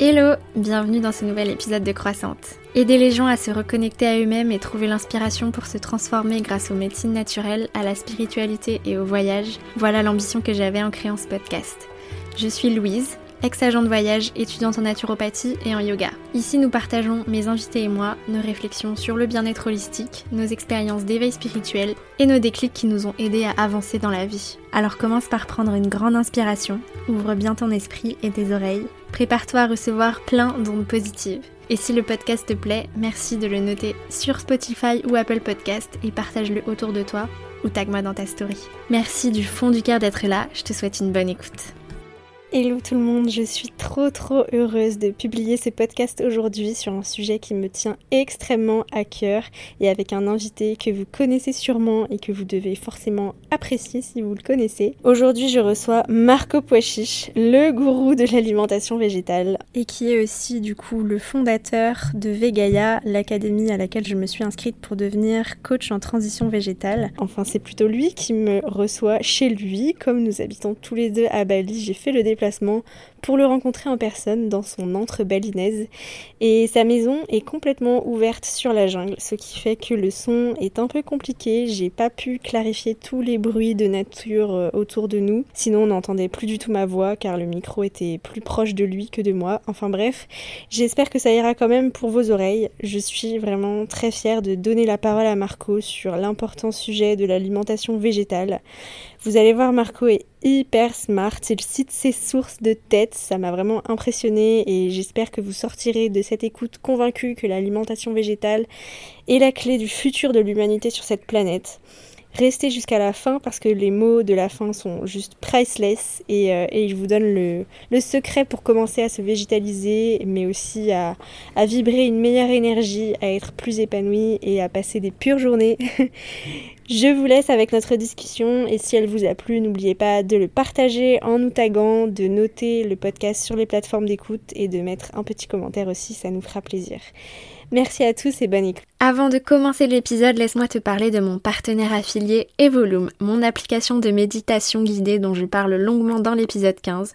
Hello, bienvenue dans ce nouvel épisode de Croissante. Aider les gens à se reconnecter à eux-mêmes et trouver l'inspiration pour se transformer grâce aux médecines naturelles, à la spiritualité et au voyage, voilà l'ambition que j'avais en créant ce podcast. Je suis Louise, ex-agent de voyage, étudiante en naturopathie et en yoga. Ici, nous partageons, mes invités et moi, nos réflexions sur le bien-être holistique, nos expériences d'éveil spirituel et nos déclics qui nous ont aidés à avancer dans la vie. Alors commence par prendre une grande inspiration, ouvre bien ton esprit et tes oreilles, prépare-toi à recevoir plein d'ondes positives. Et si le podcast te plaît, merci de le noter sur Spotify ou Apple Podcast et partage-le autour de toi ou tag-moi dans ta story. Merci du fond du cœur d'être là, je te souhaite une bonne écoute. Hello tout le monde, je suis trop trop heureuse de publier ce podcast aujourd'hui sur un sujet qui me tient extrêmement à cœur et avec un invité que vous connaissez sûrement et que vous devez forcément apprécier si vous le connaissez. Aujourd'hui je reçois Marco Poichiche, le gourou de l'alimentation végétale et qui est aussi du coup le fondateur de Vegaya, l'académie à laquelle je me suis inscrite pour devenir coach en transition végétale. Enfin c'est plutôt lui qui me reçoit chez lui, comme nous habitons tous les deux à Bali, j'ai fait le pour le rencontrer en personne dans son antre balinaise. Et sa maison est complètement ouverte sur la jungle, ce qui fait que le son est un peu compliqué. J'ai pas pu clarifier tous les bruits de nature euh, autour de nous. Sinon, on n'entendait plus du tout ma voix car le micro était plus proche de lui que de moi. Enfin bref, j'espère que ça ira quand même pour vos oreilles. Je suis vraiment très fière de donner la parole à Marco sur l'important sujet de l'alimentation végétale. Vous allez voir, Marco est hyper smart. Il cite ses sources de tête. Ça m'a vraiment impressionné et j'espère que vous sortirez de cette écoute convaincu que l'alimentation végétale est la clé du futur de l'humanité sur cette planète. Restez jusqu'à la fin parce que les mots de la fin sont juste priceless et, euh, je vous donne le, le, secret pour commencer à se végétaliser mais aussi à, à, vibrer une meilleure énergie, à être plus épanoui et à passer des pures journées. je vous laisse avec notre discussion et si elle vous a plu, n'oubliez pas de le partager en nous taguant, de noter le podcast sur les plateformes d'écoute et de mettre un petit commentaire aussi, ça nous fera plaisir. Merci à tous et bonne écoute. Avant de commencer l'épisode, laisse-moi te parler de mon partenaire affilié Evolume, mon application de méditation guidée dont je parle longuement dans l'épisode 15.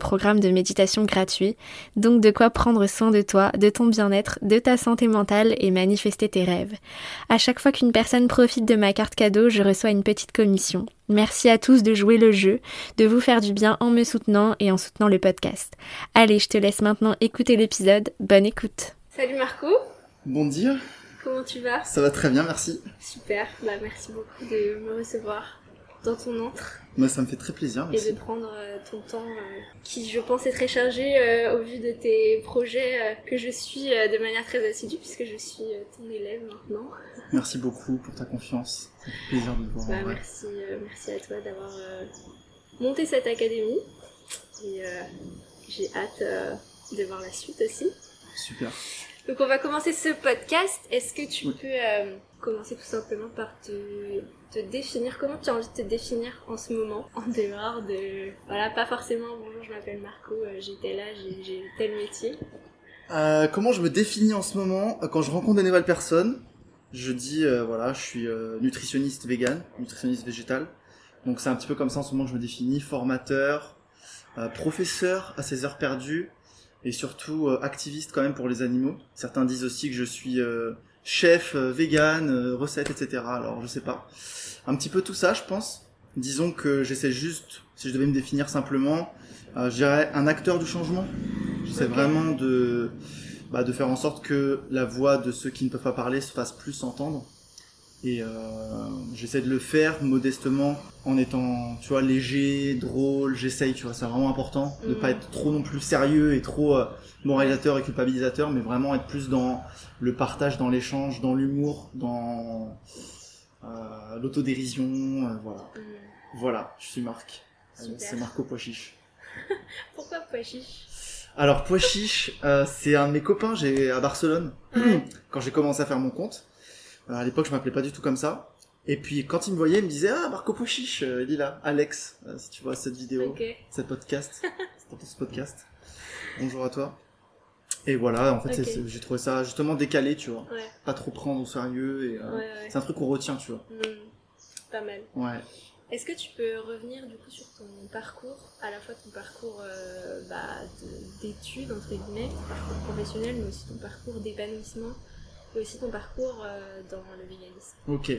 programme de méditation gratuit, donc de quoi prendre soin de toi, de ton bien-être, de ta santé mentale et manifester tes rêves. À chaque fois qu'une personne profite de ma carte cadeau, je reçois une petite commission. Merci à tous de jouer le jeu, de vous faire du bien en me soutenant et en soutenant le podcast. Allez, je te laisse maintenant écouter l'épisode. Bonne écoute. Salut Marco. Bon dire. Comment tu vas? Ça va très bien, merci. Super, bah merci beaucoup de me recevoir dans ton antre. Moi, ça me fait très plaisir. Merci. Et de prendre euh, ton temps, euh, qui je pense est très chargé euh, au vu de tes projets que je suis de manière très assidue, puisque je suis ton élève maintenant. Merci beaucoup pour ta confiance. Ça fait plaisir de te voir. Bah, merci, merci à toi d'avoir monté cette académie. Et j'ai hâte de voir la suite aussi. Super. Donc on va commencer ce podcast. Est-ce que tu peux commencer tout simplement par te te définir? Comment tu as envie de te définir en ce moment, en dehors de... Voilà, pas forcément bonjour, je m'appelle Marco, euh, j'étais là, j'ai tel métier. Euh, comment je me définis en ce moment? Euh, Quand je rencontre des nouvelles personnes, je dis, voilà, je suis nutritionniste vegan, nutritionniste végétal. Donc c'est un petit peu comme ça en ce moment que je me définis, formateur, professeur à ses heures perdues, et surtout activiste quand même pour les animaux. Certains disent aussi que je suis chef vegan, recette, etc. Alors je sais pas un petit peu tout ça, je pense. Disons que j'essaie juste, si je devais me définir simplement, euh, je dirais un acteur du changement. J'essaie vraiment de, bah, de faire en sorte que la voix de ceux qui ne peuvent pas parler se fasse plus entendre. Et euh, j'essaie de le faire modestement en étant, tu vois, léger, drôle. J'essaye, tu vois, c'est vraiment important de pas mm. être trop non plus sérieux et trop euh, moralisateur et culpabilisateur, mais vraiment être plus dans le partage, dans l'échange, dans l'humour, dans euh, l'autodérision, euh, voilà. Voilà, je suis Marc. C'est Marco Poichiche. Pourquoi Poichiche Alors pois chiche, euh, c'est un de mes copains, j'ai à Barcelone quand j'ai commencé à faire mon compte. Euh, à l'époque, je m'appelais pas du tout comme ça. Et puis quand il me voyait, il me disait ah Marco pois chiche, euh, il est là, Alex, euh, si tu vois cette vidéo, cette podcast, ce podcast. Bonjour à toi. Et voilà, en fait, c'est- j'ai trouvé ça justement décalé, tu vois, Ouais, pas trop prendre au sérieux et euh, ouais, ouais. c'est un truc qu'on retient, tu vois. Hmm, Pas mal. Ouais. Est-ce que tu peux revenir du coup sur ton parcours, à la fois ton parcours bah, de- d'études, entre guillemets, ton parcours professionnel, mais aussi ton parcours d'épanouissement, et aussi ton parcours euh, dans le véganisme Ok.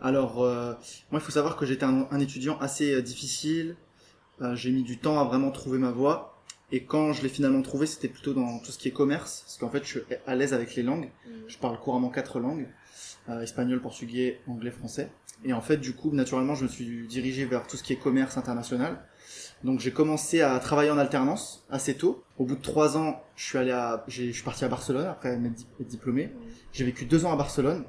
Alors, euh, moi, il faut savoir que j'étais un, un étudiant assez euh, difficile. Euh, j'ai mis du temps à vraiment trouver ma voie. Et quand je l'ai finalement trouvé, c'était plutôt dans tout ce qui est commerce. Parce qu'en fait, je suis à l'aise avec les langues. Hmm. Je parle couramment quatre langues. euh, espagnol, portugais, anglais, français. Et en fait, du coup, naturellement, je me suis dirigé vers tout ce qui est commerce international. Donc, j'ai commencé à travailler en alternance assez tôt. Au bout de trois ans, je suis allé à, je suis parti à Barcelone après être diplômé. J'ai vécu deux ans à Barcelone.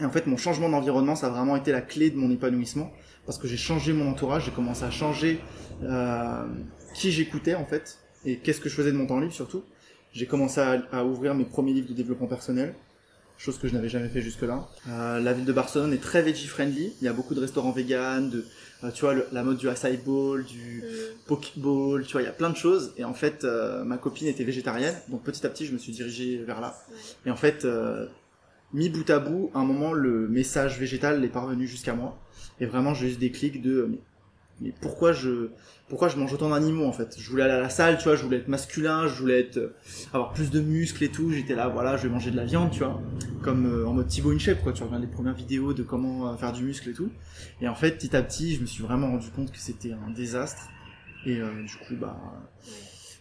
Et en fait, mon changement d'environnement, ça a vraiment été la clé de mon épanouissement. Parce que j'ai changé mon entourage, j'ai commencé à changer euh, qui j'écoutais en fait. Et qu'est-ce que je faisais de mon temps libre surtout. J'ai commencé à, à ouvrir mes premiers livres de développement personnel. Chose que je n'avais jamais fait jusque-là. Euh, la ville de Barcelone est très veggie-friendly. Il y a beaucoup de restaurants de, euh, tu vois, le- la mode du acai bowl, du, Hmm. pokeball, tu vois, il y a plein de choses. Et en fait, euh, ma copine était végétarienne, donc petit à petit, je me suis dirigé vers là. Et en fait, mis bout à bout, à un moment, le message végétal est parvenu jusqu'à moi. Et vraiment, j'ai eu ce déclic de, mais, mais pourquoi je, pourquoi je mange autant d'animaux en fait? Je voulais aller à la salle, tu vois, je voulais être masculin, je voulais être, euh, avoir plus de muscles et tout. J'étais là, voilà, je vais manger de la viande, tu vois, comme euh, en mode Thibaut InShape, quoi. Tu regardes les premières vidéos de comment euh, faire du muscle et tout. Et en fait, petit à petit, je me suis vraiment rendu compte que c'était un désastre. Et du coup, bah.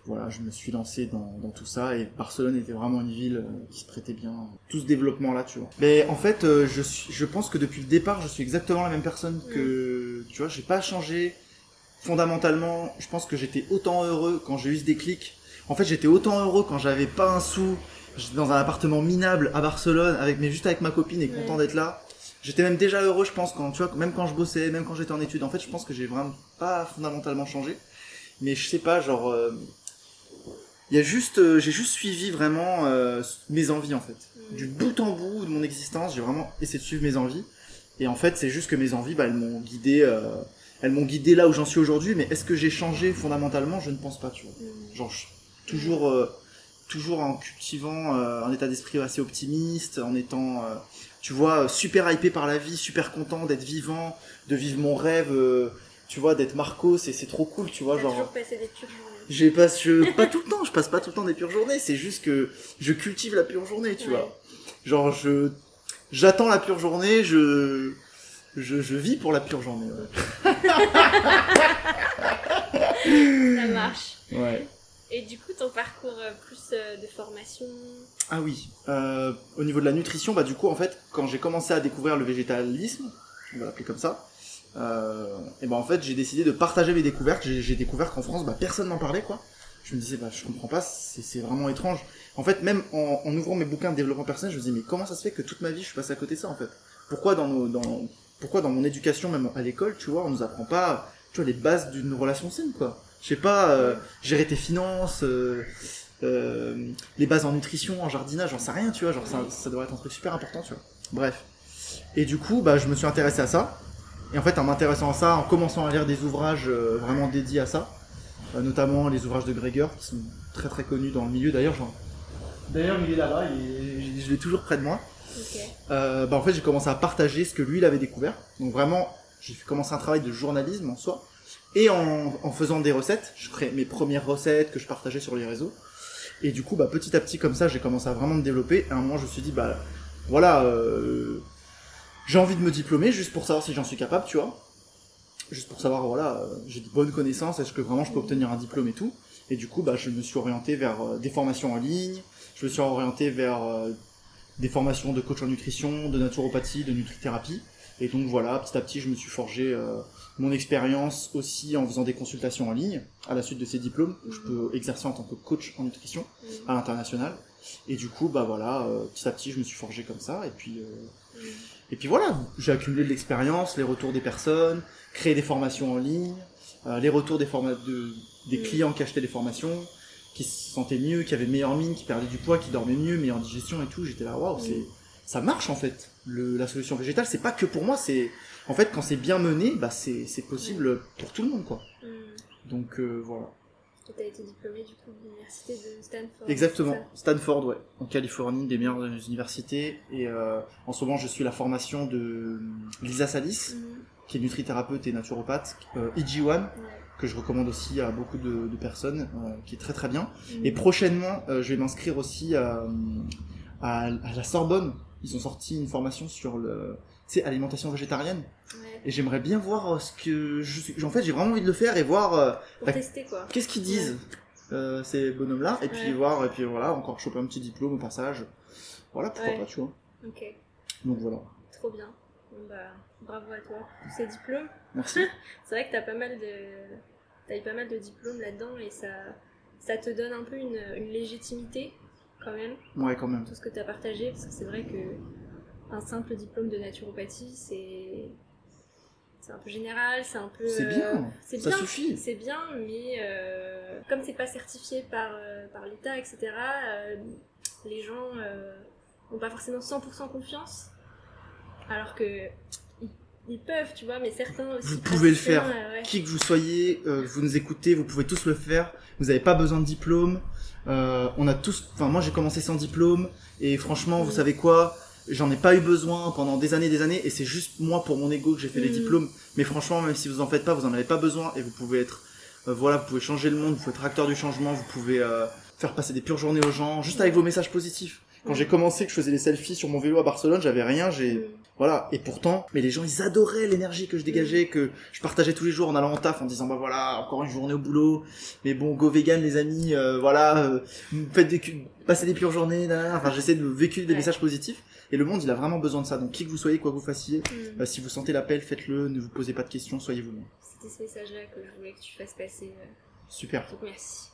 Voilà, je me suis lancé dans, dans tout ça et Barcelone était vraiment une ville euh, qui se prêtait bien tout ce développement là, tu vois. Mais en fait, euh, je suis, je pense que depuis le départ, je suis exactement la même personne que, tu vois, j'ai pas changé fondamentalement. Je pense que j'étais autant heureux quand j'ai eu ce déclic. En fait, j'étais autant heureux quand j'avais pas un sou. J'étais dans un appartement minable à Barcelone, avec, mais juste avec ma copine et content d'être là. J'étais même déjà heureux, je pense, quand, tu vois, même quand je bossais, même quand j'étais en études. En fait, je pense que j'ai vraiment pas fondamentalement changé. Mais je sais pas, genre, euh, il y a juste, euh, j'ai juste suivi vraiment euh, mes envies en fait. Hmm. Du bout en bout de mon existence, j'ai vraiment essayé de suivre mes envies. Et en fait, c'est juste que mes envies, bah, elles m'ont guidé, euh, elles m'ont guidé là où j'en suis aujourd'hui. Mais est-ce que j'ai changé fondamentalement? Je ne pense pas, tu vois. Hmm. Genre, je- toujours, euh, toujours en cultivant euh, un état d'esprit assez optimiste, en étant, euh, tu vois, super hypé par la vie, super content d'être vivant, de vivre mon rêve, euh, tu vois, d'être Marco, c'est c'est trop cool, tu vois, genre. toujours passé des pures journées. J'ai pas, je, pas tout le temps, je passe pas tout le temps des pures journées, c'est juste que je cultive la pure journée, tu Ouais. vois. Genre, je, j'attends la pure journée, je, je, je vis pour la pure journée, ouais. Ça marche. Ouais. Et du coup, ton parcours euh, plus euh, de formation? Ah oui, euh, au niveau de la nutrition, bah du coup, en fait, quand j'ai commencé à découvrir le végétalisme, on va l'appeler comme ça, et ben en fait, j'ai décidé de partager mes découvertes. J'ai découvert qu'en France, bah personne n'en parlait, quoi. Je me disais, bah je comprends pas, c'est c'est vraiment étrange. En fait, même en, en ouvrant mes bouquins de développement personnel, je me disais, mais comment ça se fait que toute ma vie, je suis passé à côté de ça, en fait? Pourquoi dans nos, dans, pourquoi dans mon éducation, même à l'école, tu vois, on nous apprend pas, tu vois, les bases d'une relation saine, quoi? Je sais pas, euh, gérer tes finances. euh, euh, les bases en nutrition, en jardinage, j'en sais rien, tu vois, genre ça, ça devrait être un truc super important, tu vois. Bref. Et du coup, bah, je me suis intéressé à ça. Et en fait, en m'intéressant à ça, en commençant à lire des ouvrages euh, vraiment dédiés à ça, euh, notamment les ouvrages de Gregor, qui sont très très connus dans le milieu. D'ailleurs. D'ailleurs, il est là-bas, il est- je l'ai toujours près de moi. Euh, bah, en fait, j'ai commencé à partager ce que lui, il avait découvert. Donc vraiment, j'ai fait commencer un travail de journalisme en soi. Et en, en faisant des recettes, je créais mes premières recettes que je partageais sur les réseaux. Et du coup, bah, petit à petit, comme ça, j'ai commencé à vraiment me développer. Et à un moment, je me suis dit, bah, voilà, euh, j'ai envie de me diplômer juste pour savoir si j'en suis capable, tu vois. Juste pour savoir, voilà, euh, j'ai de bonnes connaissances, est-ce que vraiment je peux obtenir un diplôme et tout. Et du coup, bah, je me suis orienté vers euh, des formations en ligne, je me suis orienté vers euh, des formations de coach en nutrition, de naturopathie, de nutrithérapie. Et donc voilà, petit à petit, je me suis forgé mon expérience aussi en faisant des consultations en ligne à la suite de ces diplômes. où Je peux exercer en tant que coach en nutrition à l'international. Et du coup, bah voilà, euh, petit à petit, je me suis forgé comme ça. Et puis, euh, et puis voilà, j'ai accumulé de l'expérience, les retours des personnes, créé des formations en ligne, euh, les retours des, forma- de, des clients qui achetaient des formations, qui se sentaient mieux, qui avaient meilleure mine, qui perdaient du poids, qui dormaient mieux, meilleure digestion et tout. J'étais là, waouh, c'est, ça marche en fait. Le, la solution végétale, c'est pas que pour moi, c'est, en fait, quand c'est bien mené, bah, c'est, possible pour tout le monde, quoi. Mm. Donc, euh, Tu as été diplômé du coup de l'université de Stanford. Exactement, Stanford, ouais, en Californie, des meilleures universités. Et euh, en ce moment, je suis la formation de Lisa Salis, Mm. qui est nutrithérapeute et naturopathe, euh, EG1, Ouais. que je recommande aussi à beaucoup de, de personnes, euh, qui est très très bien. Mm. Et prochainement, euh, je vais m'inscrire aussi à, à, à la Sorbonne. Ils ont sorti une formation sur le, tu sais, alimentation végétarienne. Ouais. Et j'aimerais bien voir euh, ce que je suis. En fait, j'ai vraiment envie de le faire et voir euh, Pour Bah, tester quoi. qu'est-ce qu'ils disent euh, ces bonhommes-là. Et puis voir, et puis voilà, encore choper un petit diplôme au passage. Voilà, pourquoi pas, tu vois. Ok, Donc voilà. trop bien. Bon, bah, bravo à toi pour ces diplômes. Merci. C'est vrai que t'as pas mal de, t'as eu pas mal de diplômes là-dedans et ça, ça te donne un peu une, une légitimité quand même ouais, quand même. tout ce que t'as partagé parce que c'est vrai que un simple diplôme de naturopathie c'est, c'est un peu général, c'est un peu. C'est euh, bien. c'est Ça bien. suffit. C'est bien, mais euh, comme c'est pas certifié par, euh, par l'État, etc., euh, les gens n'ont pas forcément 100% confiance. Alors que ils, ils peuvent, tu vois, mais certains aussi. Vous pouvez le faire. ouais. Qui que vous soyez, vous nous écoutez, vous pouvez tous le faire. Vous n'avez pas besoin de diplôme. On a tous. Enfin, moi, j'ai commencé sans diplôme. Et franchement, vous savez quoi? J'en ai pas eu besoin pendant des années, des années. Et c'est juste moi, pour mon ego, que j'ai fait les Mm. diplômes. Mais franchement, même si vous en faites pas, vous en avez pas besoin. Et vous pouvez être. euh, voilà, vous pouvez changer le monde. Vous pouvez être acteur du changement. Vous pouvez euh, faire passer des pures journées aux gens, juste avec vos messages positifs. Quand j'ai commencé, que je faisais les selfies sur mon vélo à Barcelone, j'avais rien. J'ai voilà, et pourtant, mais les gens ils adoraient l'énergie que je dégageais, que je partageais tous les jours en allant en taf en disant bah voilà, encore une journée au boulot, mais bon, go vegan les amis, euh, voilà, euh, faites des passez des pures journées, nanana. enfin j'essaie de véhiculer des messages positifs, et le monde il a vraiment besoin de ça, donc qui que vous soyez, quoi que vous fassiez, Mm. euh, si vous sentez l'appel, faites-le, ne vous posez pas de questions, soyez vous-même. C'était ce message-là que je voulais que tu fasses passer. euh, Super. Donc merci.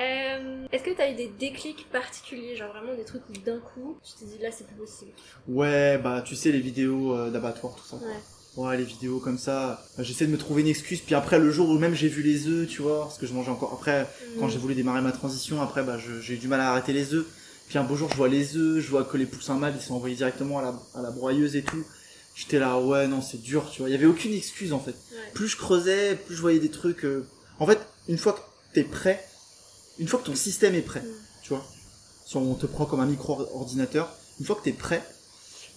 Euh, Est-ce que tu as eu des déclics particuliers, genre vraiment des trucs où d'un coup tu t'es dit là c'est plus possible? Ouais, bah tu sais les vidéos euh, d'abattoir, tout ça. Ouais. Ouais, les vidéos comme ça, euh, j'essaie de me trouver une excuse, puis après le jour où même j'ai vu les œufs, tu vois, parce que je mangeais encore, après Quand Mm. j'ai voulu démarrer ma transition, après, bah, j'ai eu du mal à arrêter les œufs. Puis un beau jour, je vois les œufs, je vois que les poussins mâles, ils sont envoyés directement à la, à la broyeuse et tout. J'étais là, ouais, non, c'est dur, tu vois. Il y avait aucune excuse, en fait. Ouais. Plus je creusais, plus je voyais des trucs. euh, En fait, une fois que t'es prêt, une fois que ton système est prêt, Mm. tu vois, si on te prend comme un micro-ordinateur, une fois que t'es prêt,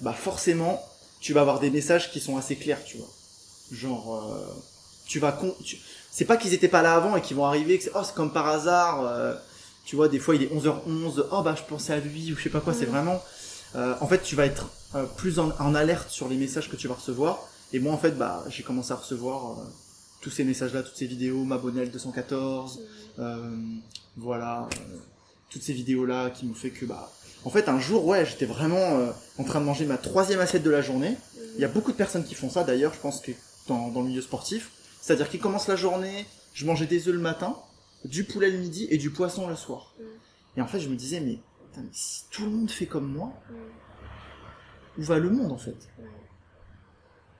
bah, forcément, tu vas avoir des messages qui sont assez clairs, tu vois. Genre, euh, tu vas con... tu- c'est pas qu'ils étaient pas là avant et qu'ils vont arriver, que c'est, oh, c'est comme par hasard, euh, tu vois, des fois il est 11h11, oh bah je pensais à lui, ou je sais pas quoi, c'est vraiment, euh, en fait tu vas être euh, plus en, en alerte sur les messages que tu vas recevoir, et moi en fait, bah j'ai commencé à recevoir euh, tous ces messages-là, toutes ces vidéos, m'abonner à L214, Mm. euh, voilà, toutes ces vidéos-là qui m'ont fait que, bah, en fait un jour, ouais, j'étais vraiment euh, en train de manger ma troisième assiette de la journée, il y a beaucoup de personnes qui font ça d'ailleurs, je pense que dans, dans le milieu sportif. C'est-à-dire qu'ils commencent la journée, je mangeais des œufs le matin, du poulet le midi et du poisson le soir. Mm. Et en fait, je me disais, mais, putain, mais si tout le monde fait comme moi, Mm. où va le monde en fait? Ouais.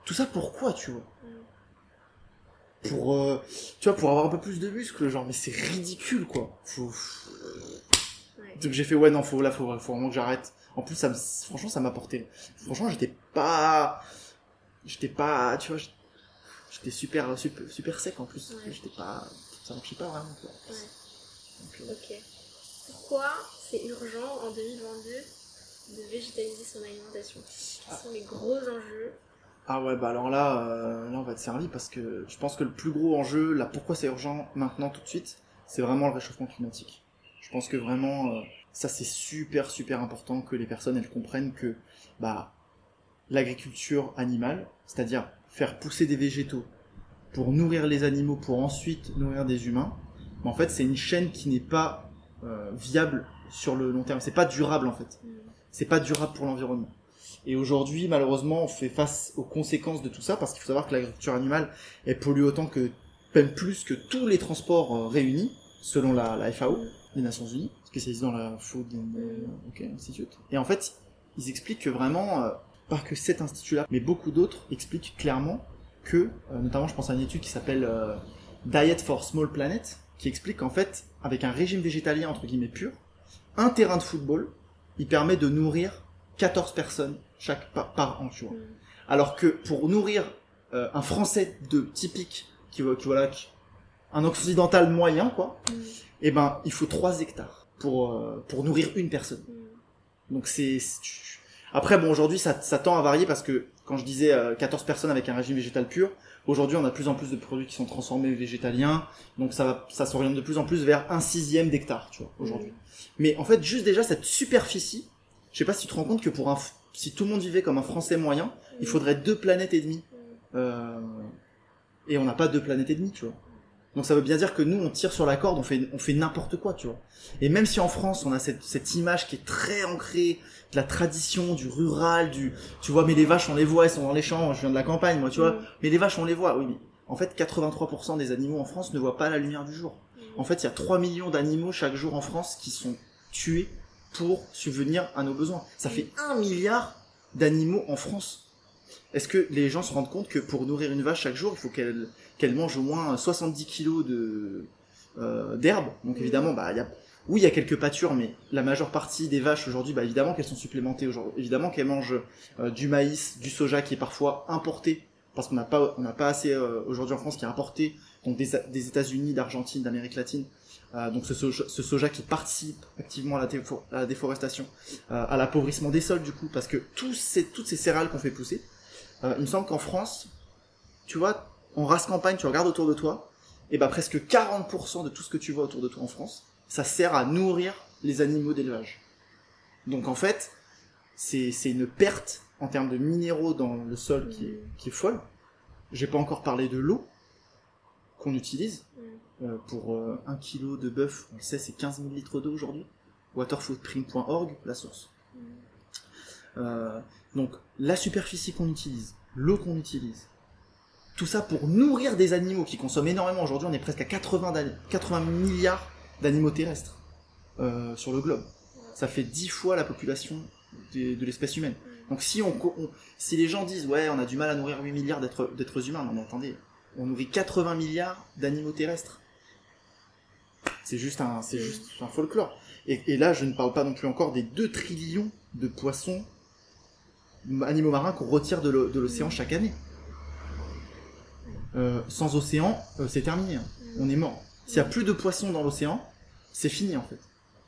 Tout ça pourquoi, tu vois? Mm. Pour, euh, tu vois, pour avoir un peu plus de muscles, genre, mais c'est ridicule quoi. Faut... Ouais. Donc j'ai fait, ouais, non, faut, là, faut, faut vraiment que j'arrête. En plus, ça me, franchement, ça m'apportait. Franchement, j'étais pas, j'étais pas, tu vois, j'étais super, super, super sec en plus. Ouais. J'étais pas, ça marchait pas vraiment. Quoi. Ouais. Donc, euh, Ok. Pourquoi c'est urgent en 2022 de végétaliser son alimentation? Quels sont les gros enjeux? Ah ouais, bah alors là, euh, là on va être servi parce que je pense que le plus gros enjeu, là, pourquoi c'est urgent maintenant tout de suite, c'est vraiment le réchauffement climatique. Je pense que vraiment, euh, ça c'est super super important que les personnes elles comprennent que bah l'agriculture animale, c'est-à-dire faire pousser des végétaux pour nourrir les animaux, pour ensuite nourrir des humains, bah, en fait c'est une chaîne qui n'est pas euh, viable sur le long terme. C'est pas durable en fait. C'est pas durable pour l'environnement. Et aujourd'hui, malheureusement, on fait face aux conséquences de tout ça parce qu'il faut savoir que l'agriculture animale, elle pollue autant que, même plus que tous les transports euh, réunis, selon la, FAO, les Nations Unies, spécialisée dans la Food and- ok, Institute. Et en fait, ils expliquent que vraiment, euh, pas que cet institut-là, mais beaucoup d'autres expliquent clairement que, euh, notamment je pense à une étude qui s'appelle euh, Diet for Small Planet, qui explique qu'en fait, avec un régime végétalien entre guillemets pur, un terrain de football, il permet de nourrir 14 personnes chaque par, par an, tu vois. Mm. Alors que pour nourrir euh, un Français de typique, qui, qui voilà, qui- un occidental moyen, quoi, Mm. eh ben, il faut 3 hectares pour, euh, pour nourrir une personne. Mm. Donc c'est c'est- après bon aujourd'hui ça, ça tend à varier parce que quand je disais euh, 14 personnes avec un régime végétal pur, aujourd'hui on a de plus en plus de produits qui sont transformés végétaliens, donc ça va ça s'oriente de plus en plus vers un sixième d'hectare, tu vois, aujourd'hui. Mais en fait juste déjà cette superficie, je sais pas si tu te rends compte que pour un si tout le monde vivait comme un Français moyen, il faudrait deux planètes et demie. Euh, et on n'a pas deux planètes et demie, tu vois. Donc ça veut bien dire que nous, on tire sur la corde, on fait, on fait n'importe quoi, tu vois. Et même si en France, on a cette, cette image qui est très ancrée de la tradition, du rural, du, tu vois, mais les vaches, on les voit, elles sont dans les champs, je viens de la campagne, moi, tu vois. Mm. Mais les vaches, on les voit, oui, mais en fait, 83% des animaux en France ne voient pas la lumière du jour. En fait, il y a 3 millions d'animaux chaque jour en France qui sont tués pour subvenir à nos besoins. Ça fait 1 milliard d'animaux en France. Est-ce que les gens se rendent compte que pour nourrir une vache chaque jour, il faut qu'elle mange au moins 70 kilos de euh, d'herbe Donc évidemment, bah, y oui, il y a quelques pâtures, mais la majeure partie des vaches aujourd'hui, bah, évidemment qu'elles sont supplémentées aujourd'hui. Évidemment qu'elles mangent euh, du maïs, du soja qui est parfois importé, parce qu'on n'a pas, pas assez euh, aujourd'hui en France qui est importé, donc des, États-Unis, d'Argentine, d'Amérique latine. Euh, donc ce soja, qui participe activement à la, déforestation, à l'appauvrissement des sols du coup, parce que toutes ces céréales qu'on fait pousser, euh, il me semble qu'en France, tu vois, en race campagne, tu regardes autour de toi, et bah presque 40% de tout ce que tu vois autour de toi en France, ça sert à nourrir les animaux d'élevage. Donc en fait, c'est une perte en termes de minéraux dans le sol qui est, qui est folle. J'ai pas encore parlé de l'eau qu'on utilise. Euh, pour euh, un kilo de bœuf, on le sait, c'est 15 000 litres d'eau aujourd'hui. Waterfootprint.org, la source. Euh, donc la superficie qu'on utilise, l'eau qu'on utilise, tout ça pour nourrir des animaux qui consomment énormément. Aujourd'hui, on est presque à 80, d'ani- 80 milliards d'animaux terrestres euh, sur le globe. Ça fait 10 fois la population de l'espèce humaine. Donc si, les gens disent ouais on a du mal à nourrir 8 milliards d'êtres humains, non mais attendez, on nourrit 80 milliards d'animaux terrestres. C'est juste un, folklore. Et, et là je ne parle pas non plus encore des 2 trillions de poissons animaux marins qu'on retire de l'o- de l'océan chaque année. Euh, sans océan, euh, c'est terminé. hein. On est mort. S'il y a plus de poissons dans l'océan, c'est fini en fait.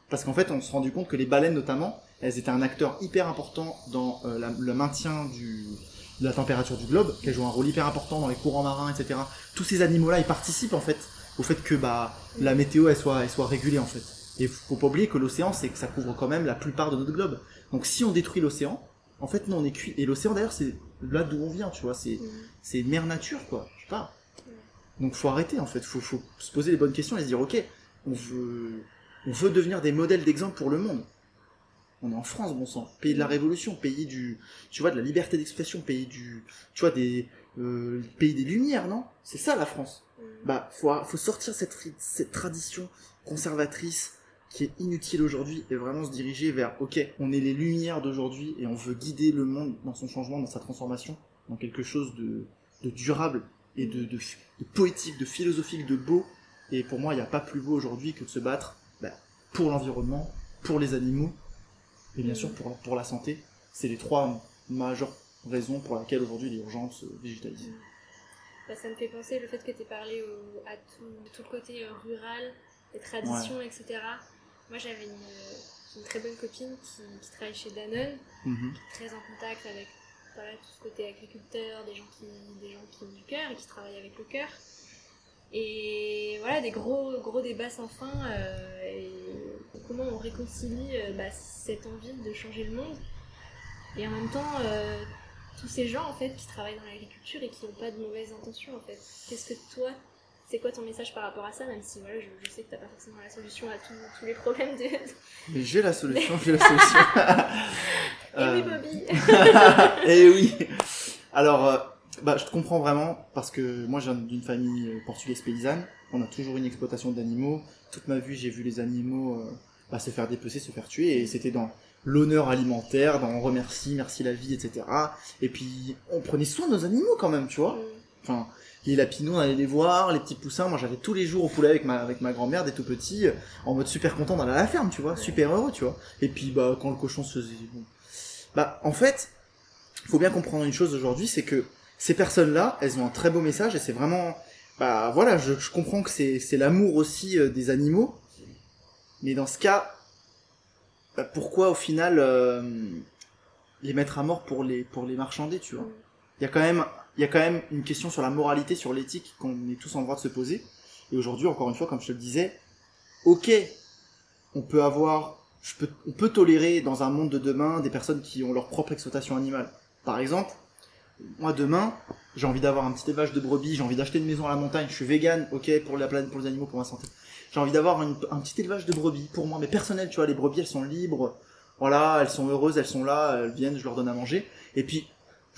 Parce qu'en fait, on s'est rendu compte que les baleines notamment, elles étaient un acteur hyper important dans euh, le maintien de la température du globe, qu'elles jouent un rôle hyper important dans les courants marins, etc. Tous ces animaux-là, ils participent en fait au fait que bah la météo soit, elle soit régulée en fait. Et faut pas oublier que l'océan, c'est que ça couvre quand même la plupart de notre globe. Donc si on détruit l'océan, en fait, nous on est cuit. Et l'océan d'ailleurs, c'est là d'où on vient, tu vois. C'est c'est mère nature, quoi. Je sais pas. Donc faut arrêter, en fait. Faut, faut se poser les bonnes questions et se dire, ok, on veut, on veut devenir des modèles d'exemple pour le monde. On est en France, bon sang. Pays de la révolution, pays du, tu vois, de la liberté d'expression, pays du, tu vois, des, euh, pays des lumières, non? C'est ça la France. Bah, faut, faut sortir cette, cette tradition conservatrice qui est inutile aujourd'hui et vraiment se diriger vers, ok, on est les lumières d'aujourd'hui et on veut guider le monde dans son changement, dans sa transformation, dans quelque chose de, de durable et de, de, de poétique, de philosophique, de beau. Et pour moi, il n'y a pas plus beau aujourd'hui que de se battre bah, pour l'environnement, pour les animaux et bien sûr pour, pour la santé. C'est les trois majeures raisons pour lesquelles aujourd'hui il est urgent de se végétaliser. Bah, ça me fait penser le fait que tu aies parlé au- à tout, tout le côté euh, rural, les traditions, etc. Moi, j'avais une, une très bonne copine qui, qui travaille chez Danone, Mhm. très en contact avec voilà, tout ce côté agriculteur, des gens, qui, des gens qui ont du cœur et qui travaillent avec le cœur. Et voilà, des gros, gros débats sans fin. euh, et comment on réconcilie euh, bah, cette envie de changer le monde et en même temps euh, tous ces gens en fait qui travaillent dans l'agriculture et qui n'ont pas de mauvaises intentions en fait. Qu'est-ce que toi, c'est quoi ton message par rapport à ça, même si voilà, je, je sais que t'as pas forcément la solution à tous- tous les problèmes de. Mais j'ai la solution, j'ai la solution. Et oui, Euh, Bobby. Eh oui. Alors, euh, bah, je te comprends vraiment parce que moi, je viens d'une famille euh, portugaise paysanne. On a toujours une exploitation d'animaux. Toute ma vie, j'ai vu les animaux euh, bah, se faire dépecer, se faire tuer, et c'était dans l'honneur alimentaire, dans on remercie, merci la vie, etc. Et puis, on prenait soin de nos animaux quand même, tu vois. Enfin, les lapinons, on allait les voir, les petits poussins. Moi, j'avais tous les jours au poulet avec ma, avec ma grand-mère, des tout petits, en mode super content d'aller à la ferme, tu vois, super heureux, tu vois. Et puis, bah, quand le cochon se faisait, bon. bah, en fait, il faut bien comprendre une chose aujourd'hui, c'est que ces personnes-là, elles ont un très beau message et c'est vraiment, bah, voilà, je, je comprends que c'est, c'est l'amour aussi euh, des animaux, mais dans ce cas, bah, pourquoi au final euh, les mettre à mort pour les pour les marchander, tu vois? Il y a quand même il y a quand même une question sur la moralité, sur l'éthique qu'on est tous en droit de se poser. Et aujourd'hui, encore une fois, comme je te le disais, ok, on peut avoir, on peut tolérer dans un monde de demain des personnes qui ont leur propre exploitation animale. Par exemple, moi demain, j'ai envie d'avoir un petit élevage de brebis, j'ai envie d'acheter une maison à la montagne, je suis vegan, ok, pour la planète, pour les animaux, pour ma santé. J'ai envie d'avoir un petit élevage de brebis pour moi, mais personnel, tu vois, les brebis elles sont libres, voilà, elles sont heureuses, elles sont là, elles viennent, je leur donne à manger, et puis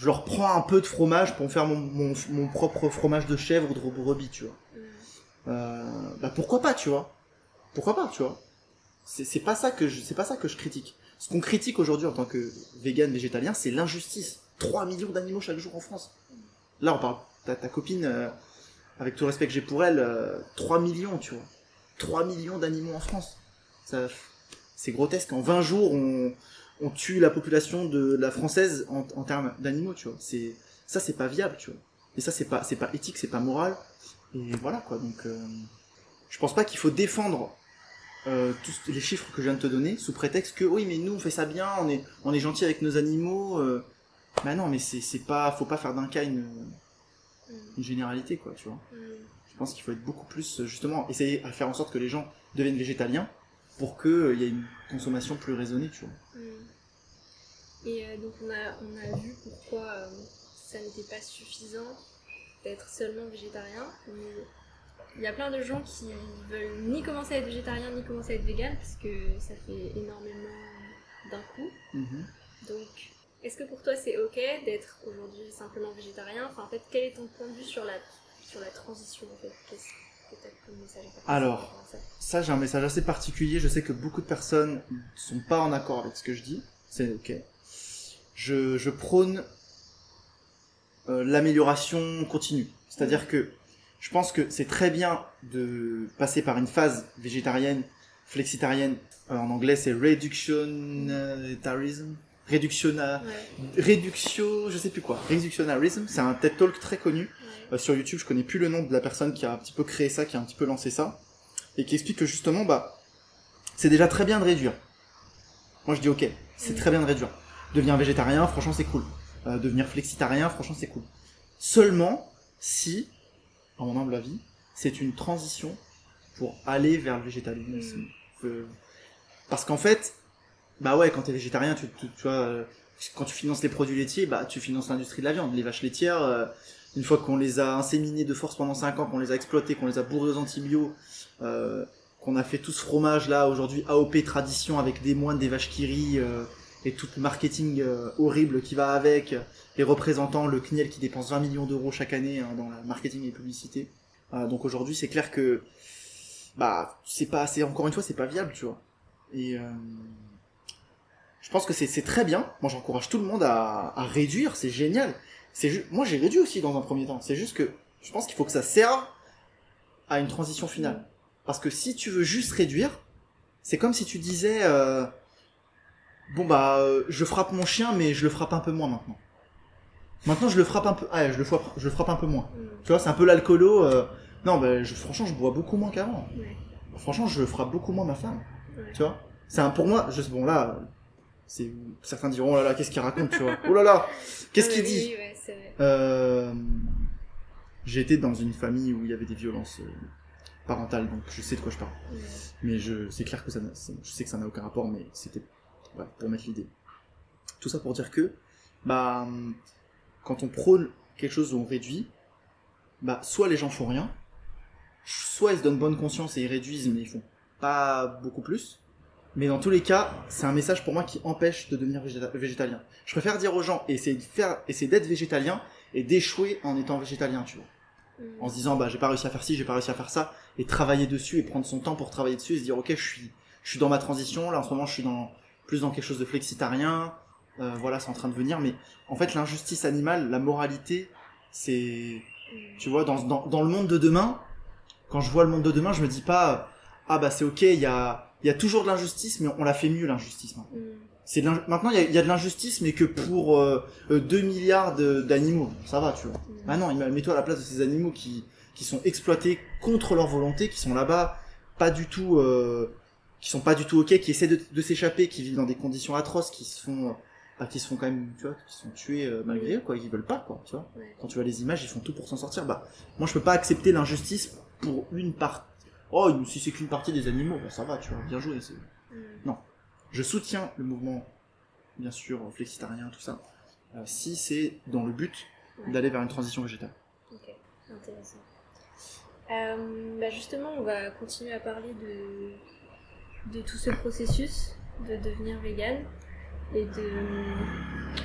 je leur prends un peu de fromage pour me faire mon, mon, mon propre fromage de chèvre ou de brebis, tu vois. Euh, bah pourquoi pas, tu vois Pourquoi pas, tu vois C'est pas ça que je, c'est pas ça que je critique. Ce qu'on critique aujourd'hui en tant que vegan végétalien, c'est l'injustice. 3 millions d'animaux chaque jour en France. Là, on parle. Ta, ta copine, euh, avec tout le respect que j'ai pour elle, euh, 3 millions, tu vois. 3 millions d'animaux en France. Ça, c'est grotesque. En 20 jours, on, on tue la population de la française en, en termes d'animaux, tu vois. C'est, ça, c'est pas viable, tu vois. Et ça, c'est pas, c'est pas éthique, c'est pas moral. Et voilà, quoi. Donc, euh, je pense pas qu'il faut défendre euh, tous les chiffres que je viens de te donner sous prétexte que oui, mais nous, on fait ça bien, on est, on est gentil avec nos animaux. Euh... Bah non, mais c'est, c'est pas, faut pas faire d'un cas une, une généralité, quoi, tu vois. Je pense qu'il faut être beaucoup plus, justement, essayer à faire en sorte que les gens deviennent végétaliens pour qu'il y ait une consommation plus raisonnée, tu vois. Mm. Et euh, donc on a, on a vu pourquoi euh, ça n'était pas suffisant d'être seulement végétarien. Il y a plein de gens qui veulent ni commencer à être végétarien ni commencer à être vegan parce que ça fait énormément d'un coup. Donc est-ce que pour toi c'est ok d'être aujourd'hui simplement végétarien? Enfin en fait quel est ton point de vue sur la, sur la transition en fait? Alors, ça j'ai un message assez particulier. Je sais que beaucoup de personnes ne sont pas en accord avec ce que je dis. C'est ok. Je, je prône euh, l'amélioration continue. C'est-à-dire que je pense que c'est très bien de passer par une phase végétarienne, flexitarienne. Euh, en anglais, c'est reductionarism. Reductiona, Ouais, réduction, je sais plus quoi. C'est un TED Talk très connu ouais. euh, sur YouTube, je connais plus le nom de la personne qui a un petit peu créé ça, qui a un petit peu lancé ça, et qui explique que justement, bah, c'est déjà très bien de réduire. Moi, je dis ok, c'est très bien de réduire. Devenir végétarien, franchement, c'est cool. Euh, devenir flexitarien, franchement, c'est cool. Seulement si, à mon humble avis, c'est une transition pour aller vers le végétalisme. Mm. Euh, Parce qu'en fait, bah ouais, quand t'es végétarien, tu, tu, tu vois, euh, quand tu finances les produits laitiers, bah tu finances l'industrie de la viande. Les vaches laitières, euh, une fois qu'on les a inséminées de force pendant 5 ans, qu'on les a exploitées, qu'on les a bourrées aux antibiotiques, euh, qu'on a fait tout ce fromage là aujourd'hui AOP tradition avec des moines, des vaches qui rient euh, et tout le marketing euh, horrible qui va avec, les représentants, le CNIEL qui dépense 20 millions d'euros chaque année hein, dans le marketing et les publicités. Euh, donc aujourd'hui, c'est clair que bah c'est pas, c'est encore une fois, c'est pas viable, tu vois. Et je pense que c'est très bien. Moi, j'encourage tout le monde à, à réduire. C'est génial. C'est moi, j'ai réduit aussi dans un premier temps. C'est juste que je pense qu'il faut que ça serve à une transition finale. Parce que si tu veux juste réduire, c'est comme si tu disais euh, bon bah euh, je frappe mon chien, mais je le frappe un peu moins maintenant. Maintenant, je le frappe un peu. Ah, je le frappe, je le frappe un peu moins. Mm. Tu vois, c'est un peu l'alcoolo. euh, Non, bah, je, franchement, je bois beaucoup moins qu'avant. Franchement, je frappe beaucoup moins ma femme. Tu vois? C'est un pour moi. Je, bon là, certains diront oh là là, qu'est-ce qu'il raconte, tu vois Oh là là, qu'est-ce qu'il oui, dit ouais, euh, J'ai été dans une famille où il y avait des violences euh, parentales, donc je sais de quoi je parle. Ouais. Mais je, c'est clair que ça, je sais que ça n'a aucun rapport, mais c'était pour mettre l'idée. Tout ça pour dire que, bah, quand on prône quelque chose où on réduit, bah, soit les gens font rien, soit ils se donnent bonne conscience et ils réduisent, mais ils font pas beaucoup plus. Mais dans tous les cas, c'est un message pour moi qui empêche de devenir végéta- végétalien. Je préfère dire aux gens, essayer de faire, essayer d'être végétalien et d'échouer en étant végétalien, tu vois Mm. en se disant bah j'ai pas réussi à faire ci, j'ai pas réussi à faire ça, et travailler dessus et prendre son temps pour travailler dessus et se dire ok je suis je suis dans ma transition, là en ce moment je suis dans plus dans quelque chose de flexitarien, euh, voilà c'est en train de venir, mais en fait l'injustice animale, la moralité, c'est Tu vois, dans, dans, dans le monde de demain, quand je vois le monde de demain, je me dis pas, ah bah c'est ok, il y a, il y a toujours de l'injustice, mais on l'a fait mieux l'injustice. maintenant. Mm. C'est maintenant il y a, il y a de l'injustice, mais que pour euh, euh, 2 milliards de- d'animaux, ça va, tu vois. Mm. Ah non, ima- mets-toi à la place de ces animaux qui, qui sont exploités contre leur volonté, qui sont là-bas, pas du tout, euh, qui sont pas du tout ok, qui essaient de, de s'échapper, qui vivent dans des conditions atroces, qui se font, euh, bah, qui se font quand même, tu vois, qui sont tués euh, malgré eux, quoi, ils veulent pas, quoi, tu vois. Ouais. Quand tu vois les images, ils font tout pour s'en sortir. Bah, moi, je peux pas accepter l'injustice pour une partie. Oh, si c'est qu'une partie des animaux, bah, ça va, tu vois, bien joué. c'est- Mm. Je soutiens le mouvement, bien sûr, flexitarien, tout ça, euh, si c'est dans le but Ouais. d'aller vers une transition végétale. Ok, intéressant. Euh, bah justement, on va continuer à parler de, de tout ce processus de devenir vegan et de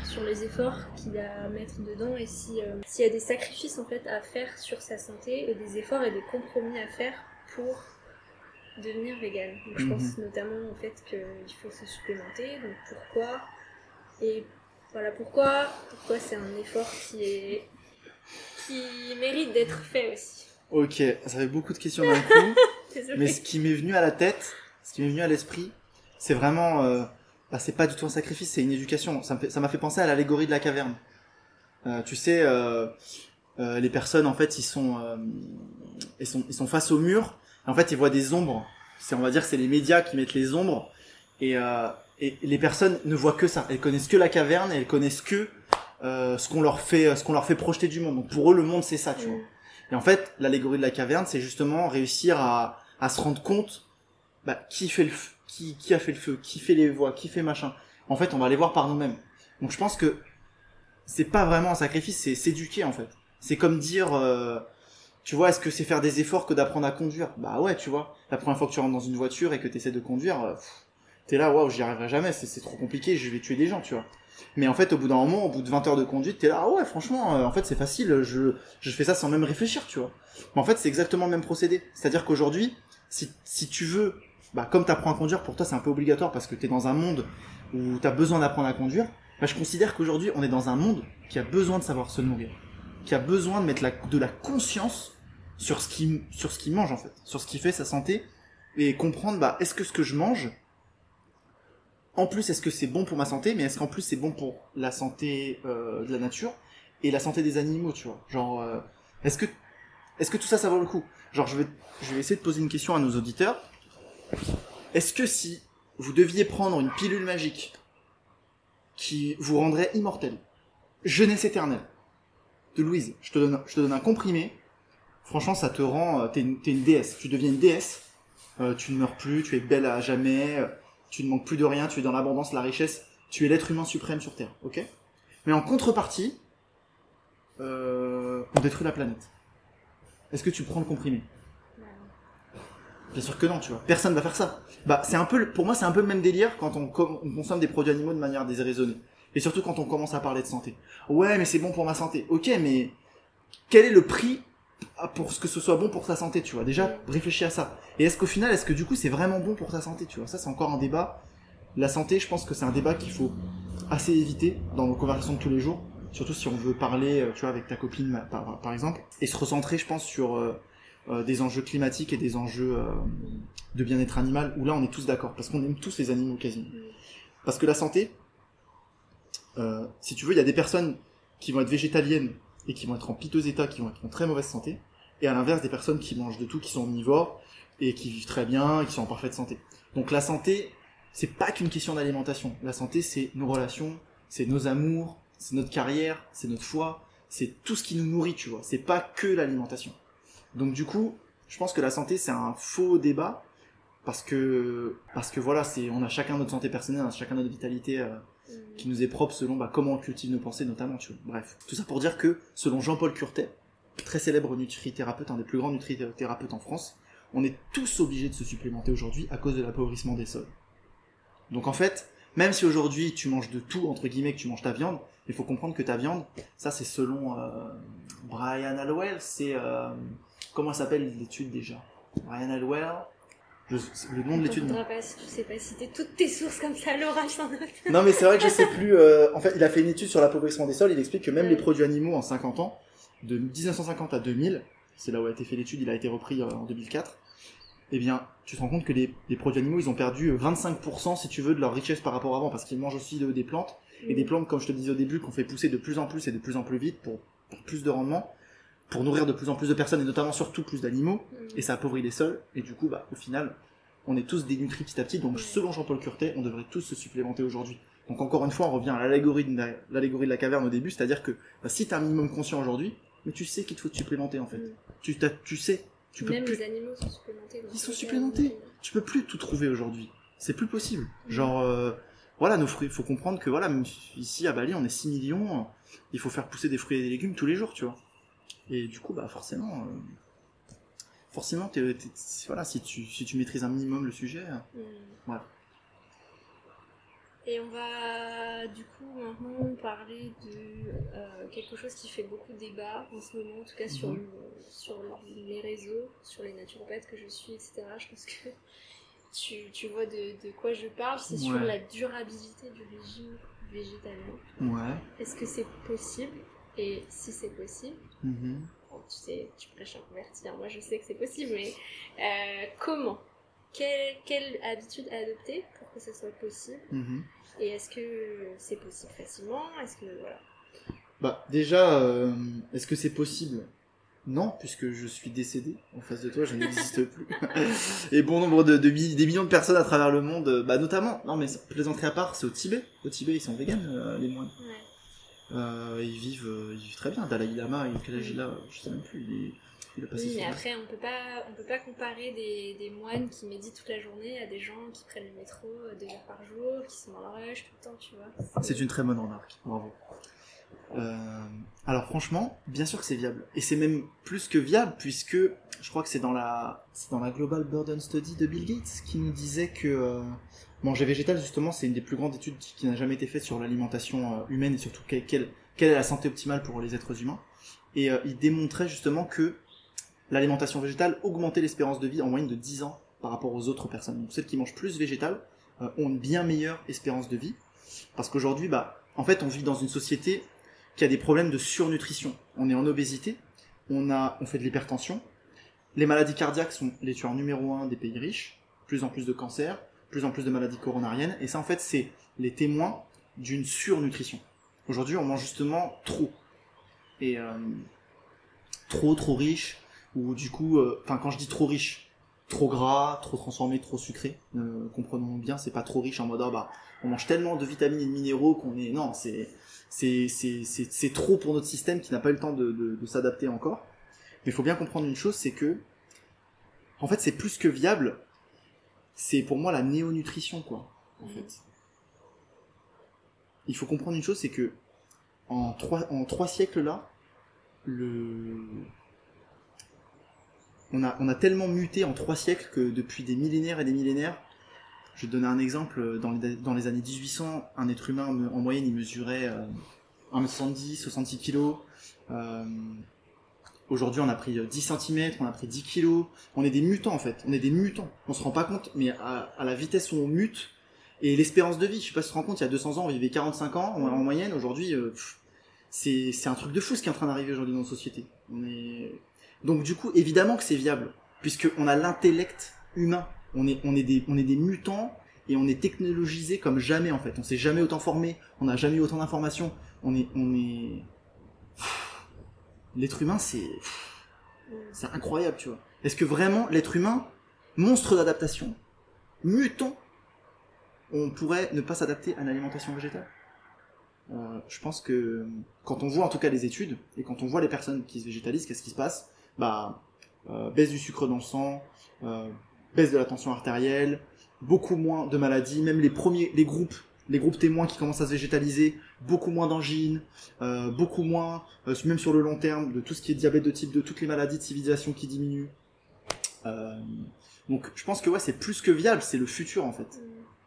sur les efforts qu'il a à mettre dedans et si euh, s'il y a des sacrifices en fait à faire sur sa santé et des efforts et des compromis à faire pour devenir vegan. Donc je Mhm. pense notamment au fait qu'il faut se supplémenter, donc pourquoi et voilà pourquoi pourquoi c'est un effort qui est qui mérite d'être fait aussi. Ok, ça fait beaucoup de questions d'un coup, mais ce qui m'est venu à la tête, ce qui m'est venu à l'esprit, c'est vraiment, euh, bah, c'est pas du tout un sacrifice, c'est une éducation. Ça fait- m'a fait, penser à l'allégorie de la caverne. Euh, tu sais, euh, euh, les personnes en fait, ils sont, ils sont, ils sont face au mur. En fait, ils voient des ombres. C'est, on va dire, c'est les médias qui mettent les ombres. Et, euh, et les personnes ne voient que ça. Elles connaissent que la caverne et elles connaissent que euh, ce qu'on leur fait, ce qu'on leur fait projeter du monde. Donc pour eux, le monde c'est ça, tu vois. Mm. Et en fait, l'allégorie de la caverne, c'est justement réussir à, à se rendre compte bah, qui fait le feu, qui, qui a fait le feu, qui fait les voix, qui fait machin. En fait, on va les voir par nous-mêmes. Donc je pense que c'est pas vraiment un sacrifice, c'est s'éduquer en fait. C'est comme dire, euh, tu vois, est-ce que c'est faire des efforts que d'apprendre à conduire? Bah ouais, tu vois. La première fois que tu rentres dans une voiture et que tu essaies de conduire, euh, t'es là, waouh, j'y arriverai jamais, c'est c'est trop compliqué, je vais tuer des gens, tu vois. Mais en fait, au bout d'un moment, au bout de 20 heures de conduite, t'es là, ah ouais, franchement, euh, en fait, c'est facile, je, je fais ça sans même réfléchir, tu vois. Mais en fait, c'est exactement le même procédé. C'est-à-dire qu'aujourd'hui, si, si tu veux, bah, comme t'apprends à conduire, pour toi, c'est un peu obligatoire parce que t'es dans un monde où t'as besoin d'apprendre à conduire, bah, je considère qu'aujourd'hui, on est dans un monde qui a besoin de savoir se nourrir, qui a besoin de mettre de la conscience sur ce qui, sur ce qu'il mange, en fait, sur ce qui fait sa santé, et comprendre, bah, est-ce que ce que je mange, en plus, est-ce que c'est bon pour ma santé, mais est-ce qu'en plus c'est bon pour la santé euh, de la nature et la santé des animaux, tu vois. Genre, euh, est-ce que, est-ce que tout ça, ça vaut le coup? Genre, je vais, je vais essayer de poser une question à nos auditeurs. Est-ce que si vous deviez prendre une pilule magique qui vous rendrait immortel, jeunesse éternelle, de Louise, je te donne, je te donne un comprimé, franchement, ça te rend, euh, t'es une, t'es une déesse, tu deviens une déesse, euh, tu ne meurs plus, tu es belle à jamais, euh, tu ne manques plus de rien, tu es dans l'abondance, la richesse, tu es l'être humain suprême sur Terre, ok? Mais en contrepartie, euh, on détruit la planète. Est-ce que tu prends le comprimé? Bien sûr que non, tu vois. Personne va faire ça. Bah, c'est un peu, le- pour moi, c'est un peu le même délire quand on, com- on consomme des produits animaux de manière déraisonnée. Et surtout quand on commence à parler de santé. Ouais, mais c'est bon pour ma santé. Ok, mais quel est le prix pour ce que ce soit bon pour ta santé, tu vois Déjà, réfléchis à ça. Et est-ce qu'au final, est-ce que du coup, c'est vraiment bon pour ta santé, tu vois? Ça, c'est encore un débat. La santé, je pense que c'est un débat qu'il faut assez éviter dans nos conversations de tous les jours. Surtout si on veut parler, euh, tu vois, avec ta copine, par, exemple. Et se recentrer, je pense, sur euh, euh, des enjeux climatiques et des enjeux de bien-être animal, où là, on est tous d'accord. Parce qu'on aime tous les animaux, quasiment. Parce que la santé, si tu veux, il y a des personnes qui vont être végétaliennes et qui vont être en piteux état, qui vont être en très mauvaise santé, et à l'inverse des personnes qui mangent de tout, qui sont omnivores et qui vivent très bien, et qui sont en parfaite santé. Donc la santé, c'est pas qu'une question d'alimentation. La santé, c'est nos relations, c'est nos amours, c'est notre carrière, c'est notre foi, c'est tout ce qui nous nourrit, tu vois. C'est pas que l'alimentation. Donc du coup, je pense que la santé, c'est un faux débat parce que parce que voilà, c'est on a chacun notre santé personnelle, on a chacun notre vitalité. euh. Qui nous est propre selon bah, comment on cultive nos pensées notamment, tu. Bref, tout ça pour dire que selon Jean-Paul Curtet, très célèbre nutrithérapeute, un des plus grands nutrithérapeutes en France, on est tous obligés de se supplémenter aujourd'hui à cause de l'appauvrissement des sols. Donc en fait, même si aujourd'hui tu manges de tout, entre guillemets, que tu manges ta viande, il faut comprendre que ta viande, ça c'est selon euh, Brian Hallowell, c'est... euh, comment s'appelle l'étude déjà? Brian Hallowell, je- le nom de l'étude... pas si tu sais pas citer toutes tes sources comme ça à l'oral sans note. Non, mais c'est vrai que je sais plus. euh, en fait, il a fait une étude sur l'appauvrissement des sols. Il explique que même les produits animaux en 50 ans, de 1950 à 2000, c'est là où a été fait l'étude, il a été repris euh, en 2004, eh bien, tu te rends compte que les, les produits animaux, ils ont perdu euh, 25% si tu veux de leur richesse par rapport à avant, parce qu'ils mangent aussi de- des plantes, et des plantes, comme je te disais au début, qu'on fait pousser de plus en plus et de plus en plus vite pour, pour plus de rendement, pour nourrir de plus en plus de personnes, et notamment surtout plus d'animaux, et ça appauvrit les sols, et du coup, bah, au final, on est tous dénutris petit à petit, donc Ouais. selon Jean-Paul Curtet, on devrait tous se supplémenter aujourd'hui. Donc encore une fois, on revient à l'allégorie de la, l'allégorie de la caverne au début, c'est-à-dire que bah, si tu un minimum conscient aujourd'hui, mais tu sais qu'il te faut te supplémenter en fait. Mm. Tu, t'as- tu sais, tu peux Même plus, les animaux sont supplémentés. Ils sont supplémentés. tu peux plus tout trouver aujourd'hui. C'est plus possible. Mm. Genre, euh, voilà, nos fruits, faut comprendre que voilà, même ici à Bali, on est 6 millions, il faut faire pousser des fruits et des légumes tous les jours, tu vois. Et du coup, bah forcément, euh, forcément, t'es- t'es- voilà, si tu, si tu maîtrises un minimum le sujet, Mm. Voilà. Et on va du coup maintenant parler de euh, quelque chose qui fait beaucoup de débat en ce moment, en tout cas sur, Mhm. le- sur les réseaux, sur les naturopathes que je suis, etc. Je pense que tu, tu vois de, de quoi je parle, c'est sur la durabilité du régime végétalien. ouais. Est-ce que c'est possible? Et si c'est possible, mhm. bon, tu sais, tu prêches un converti, hein, moi je sais que c'est possible, mais euh, comment? Quelle, quelle habitude adopter pour que ça soit possible? Mhm. et est-ce que c'est possible facilement? Est-ce que voilà Bah, déjà, euh, est-ce que c'est possible? Non, puisque je suis décédé en face de toi, je n'existe plus. Et bon nombre de, des millions de personnes à travers le monde, euh, bah notamment, non mais plaisanterie à part, c'est au Tibet. Au Tibet, ils sont véganes, euh, les moines. Ouais. Euh, ils vivent, euh, ils vivent très bien. Dalai Lama, il- quel âge il a Je sais même plus. Il, est, il a passé Oui, mais après on peut pas on peut pas comparer des, des moines qui méditent toute la journée à des gens qui prennent le métro euh, deux heures par jour, qui sont dans le rush tout le temps, tu vois. C'est une très bonne remarque, bravo. Euh, alors franchement, bien sûr que c'est viable. Et c'est même plus que viable, puisque je crois que c'est dans la, dans la Global Burden Study de Bill Gates qui nous disait que euh, manger végétal, justement, c'est une des plus grandes études qui, n'a jamais été faite sur l'alimentation euh, humaine et surtout quelle, quelle, quelle est la santé optimale pour les êtres humains. Et euh, il démontrait justement que l'alimentation végétale augmentait l'espérance de vie en moyenne de 10 ans par rapport aux autres personnes. Donc celles qui mangent plus végétal euh, ont une bien meilleure espérance de vie. Parce qu'aujourd'hui, bah, en fait, on vit dans une société qui a des problèmes de surnutrition. On est en obésité, on, a, on fait de l'hypertension, les maladies cardiaques sont les tueurs numéro un des pays riches, plus en plus de cancers, plus en plus de maladies coronariennes, et ça en fait c'est les témoins d'une surnutrition. Aujourd'hui on mange justement trop. Et euh, trop, trop riche, ou du coup, euh, enfin quand je dis trop riche, trop gras, trop transformé, trop sucré, euh, comprenons bien, c'est pas trop riche en mode ah bah on mange tellement de vitamines et de minéraux qu'on est... Non, c'est c'est c'est- trop pour notre système qui n'a pas eu le temps de s'adapter encore. Mais il faut bien comprendre une chose, c'est que, en fait, c'est plus que viable. C'est pour moi la néonutrition, quoi. En fait, il faut comprendre une chose, c'est que en trois siècles là, on a tellement muté en trois siècles que depuis des millénaires et des millénaires, je vais donner un exemple. Dans les, années 1800, un être humain, en moyenne, il mesurait euh, 1m70, 66 kg. Aujourd'hui, on a pris euh, 10 cm, on a pris 10 kg. On est des mutants, en fait. On est des mutants. On se rend pas compte, mais à, la vitesse où on mute, et l'espérance de vie, je sais pas si tu te rends compte, il y a 200 ans, on vivait 45 ans en, en moyenne. Aujourd'hui, euh, c'est un truc de fou ce qui est en train d'arriver aujourd'hui dans nos sociétés. Donc du coup, évidemment que c'est viable, puisqu'on a l'intellect humain. On est, on, est des, on est des mutants et on est technologisé comme jamais en fait. On s'est jamais autant formé, on n'a jamais eu autant d'informations. On est, on est, l'être humain c'est, c'est incroyable, tu vois. Est-ce que vraiment l'être humain, monstre d'adaptation, mutant, on pourrait ne pas s'adapter à l'alimentation végétale? Euh, Je pense que quand on voit en tout cas les études et quand on voit les personnes qui se végétalisent, qu'est-ce qui se passe? Bah, euh, baisse du sucre dans le sang, euh, baisse de la tension artérielle, beaucoup moins de maladies, même les premiers, les groupes, les groupes témoins qui commencent à se végétaliser, beaucoup moins d'angines, euh, beaucoup moins, euh, même sur le long terme, de tout ce qui est diabète de type 2, toutes les maladies de civilisation qui diminuent. Euh, donc je pense que ouais, c'est plus que viable, c'est le futur en fait.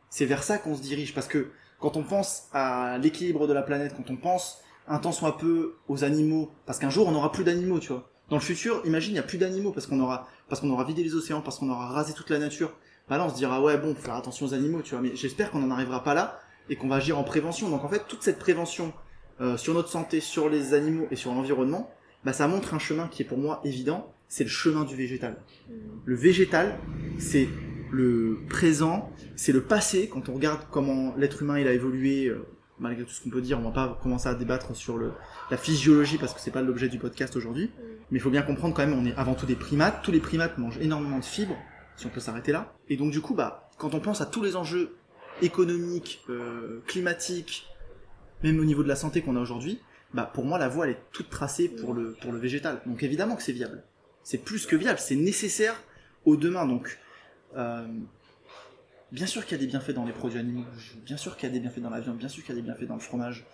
C'est vers ça qu'on se dirige, parce que quand on pense à l'équilibre de la planète, quand on pense un temps soit peu aux animaux, parce qu'un jour on n'aura plus d'animaux, tu vois. Dans le futur, imagine, il n'y a plus d'animaux parce qu'on aura, parce qu'on aura vidé les océans, parce qu'on aura rasé toute la nature. Bah là, on se dira, ouais, bon, faut faire attention aux animaux, tu vois. Mais j'espère qu'on n'en arrivera pas là et qu'on va agir en prévention. Donc en fait, toute cette prévention euh, sur notre santé, sur les animaux et sur l'environnement, bah ça montre un chemin qui est pour moi évident, c'est le chemin du végétal. Mm. Le végétal, c'est le présent, c'est le passé. Quand on regarde comment l'être humain il a évolué, euh, malgré tout ce qu'on peut dire, on va pas commencer à débattre sur le, la physiologie parce que c'est pas l'objet du podcast aujourd'hui. Mm. Mais il faut bien comprendre quand même, on est avant tout des primates. Tous les primates mangent énormément de fibres, si on peut s'arrêter là. Et donc du coup, bah, quand on pense à tous les enjeux économiques, euh, climatiques, même au niveau de la santé qu'on a aujourd'hui, bah, pour moi, la voie elle est toute tracée pour le pour le végétal. Donc évidemment que c'est viable. C'est plus que viable, c'est nécessaire au demain. Donc euh, bien sûr qu'il y a des bienfaits dans les produits animaux, bien sûr qu'il y a des bienfaits dans la viande, bien sûr qu'il y a des bienfaits dans le fromage,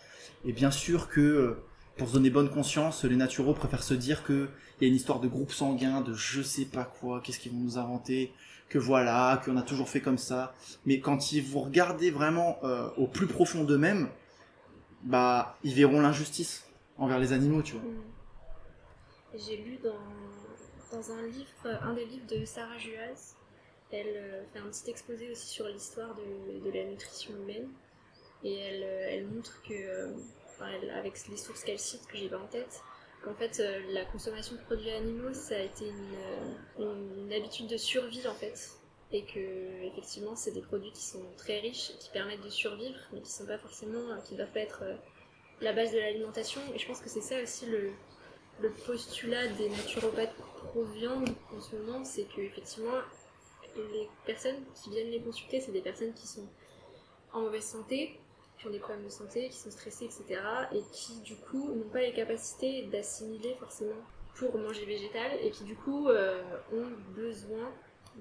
et bien sûr que euh, pour se donner bonne conscience, les naturaux préfèrent se dire que il y a une histoire de groupe sanguin, de je sais pas quoi, qu'est-ce qu'ils vont nous inventer, que voilà, qu'on a toujours fait comme ça. Mais quand ils vous regardez vraiment euh, au plus profond d'eux-mêmes, bah ils verront l'injustice envers les animaux, tu vois. Mm. J'ai lu dans, dans un livre, un des livres de Sarah Juaz, elle euh, fait un petit exposé aussi sur l'histoire de, de la nutrition humaine. Et elle, euh, elle montre que, euh, avec les sources qu'elle cite, que j'ai pas en tête, qu'en fait euh, la consommation de produits animaux, ça a été une, une, habitude de survie en fait. Et que effectivement c'est des produits qui sont très riches qui permettent de survivre, mais qui sont pas forcément, qui doivent pas être euh, la base de l'alimentation. Et je pense que c'est ça aussi le, postulat des naturopathes pro-viande en ce moment, c'est que effectivement les personnes qui viennent les consulter, c'est des personnes qui sont en mauvaise santé, qui ont des problèmes de santé, qui sont stressées, etc. et qui du coup n'ont pas les capacités d'assimiler forcément pour manger végétal et qui du coup euh, ont besoin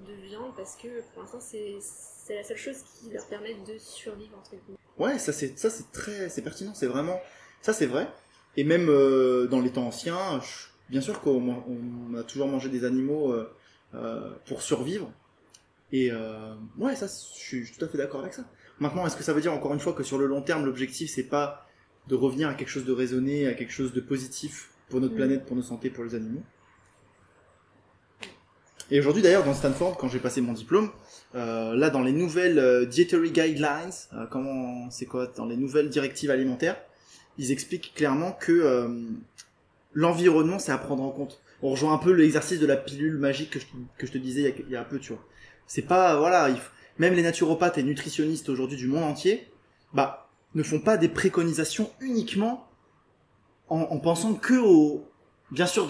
de viande parce que pour l'instant c'est la seule chose qui leur permet de survivre entre guillemets. Ouais, ça c'est ça c'est très c'est pertinent, c'est vraiment ça c'est vrai. Et même euh, dans les temps anciens, bien sûr qu'on on a toujours mangé des animaux euh, pour survivre. Et ouais, ça je suis tout à fait d'accord avec ça. Maintenant, est-ce que ça veut dire encore une fois que sur le long terme, l'objectif c'est pas de revenir à quelque chose de raisonné, à quelque chose de positif pour notre Mm. planète, pour nos santé, pour les animaux? Et aujourd'hui d'ailleurs dans Stanford, quand j'ai passé mon diplôme, euh, là, dans les nouvelles euh, dietary guidelines, euh, comment c'est quoi, dans les nouvelles directives alimentaires, ils expliquent clairement que l'environnement, c'est à prendre en compte. On rejoint un peu l'exercice de la pilule magique que je, que je te disais il y, a, il y a un peu, tu vois. C'est pas, voilà, il faut- même les naturopathes et nutritionnistes aujourd'hui du monde entier, bah, ne font pas des préconisations uniquement en, en pensant que au, bien sûr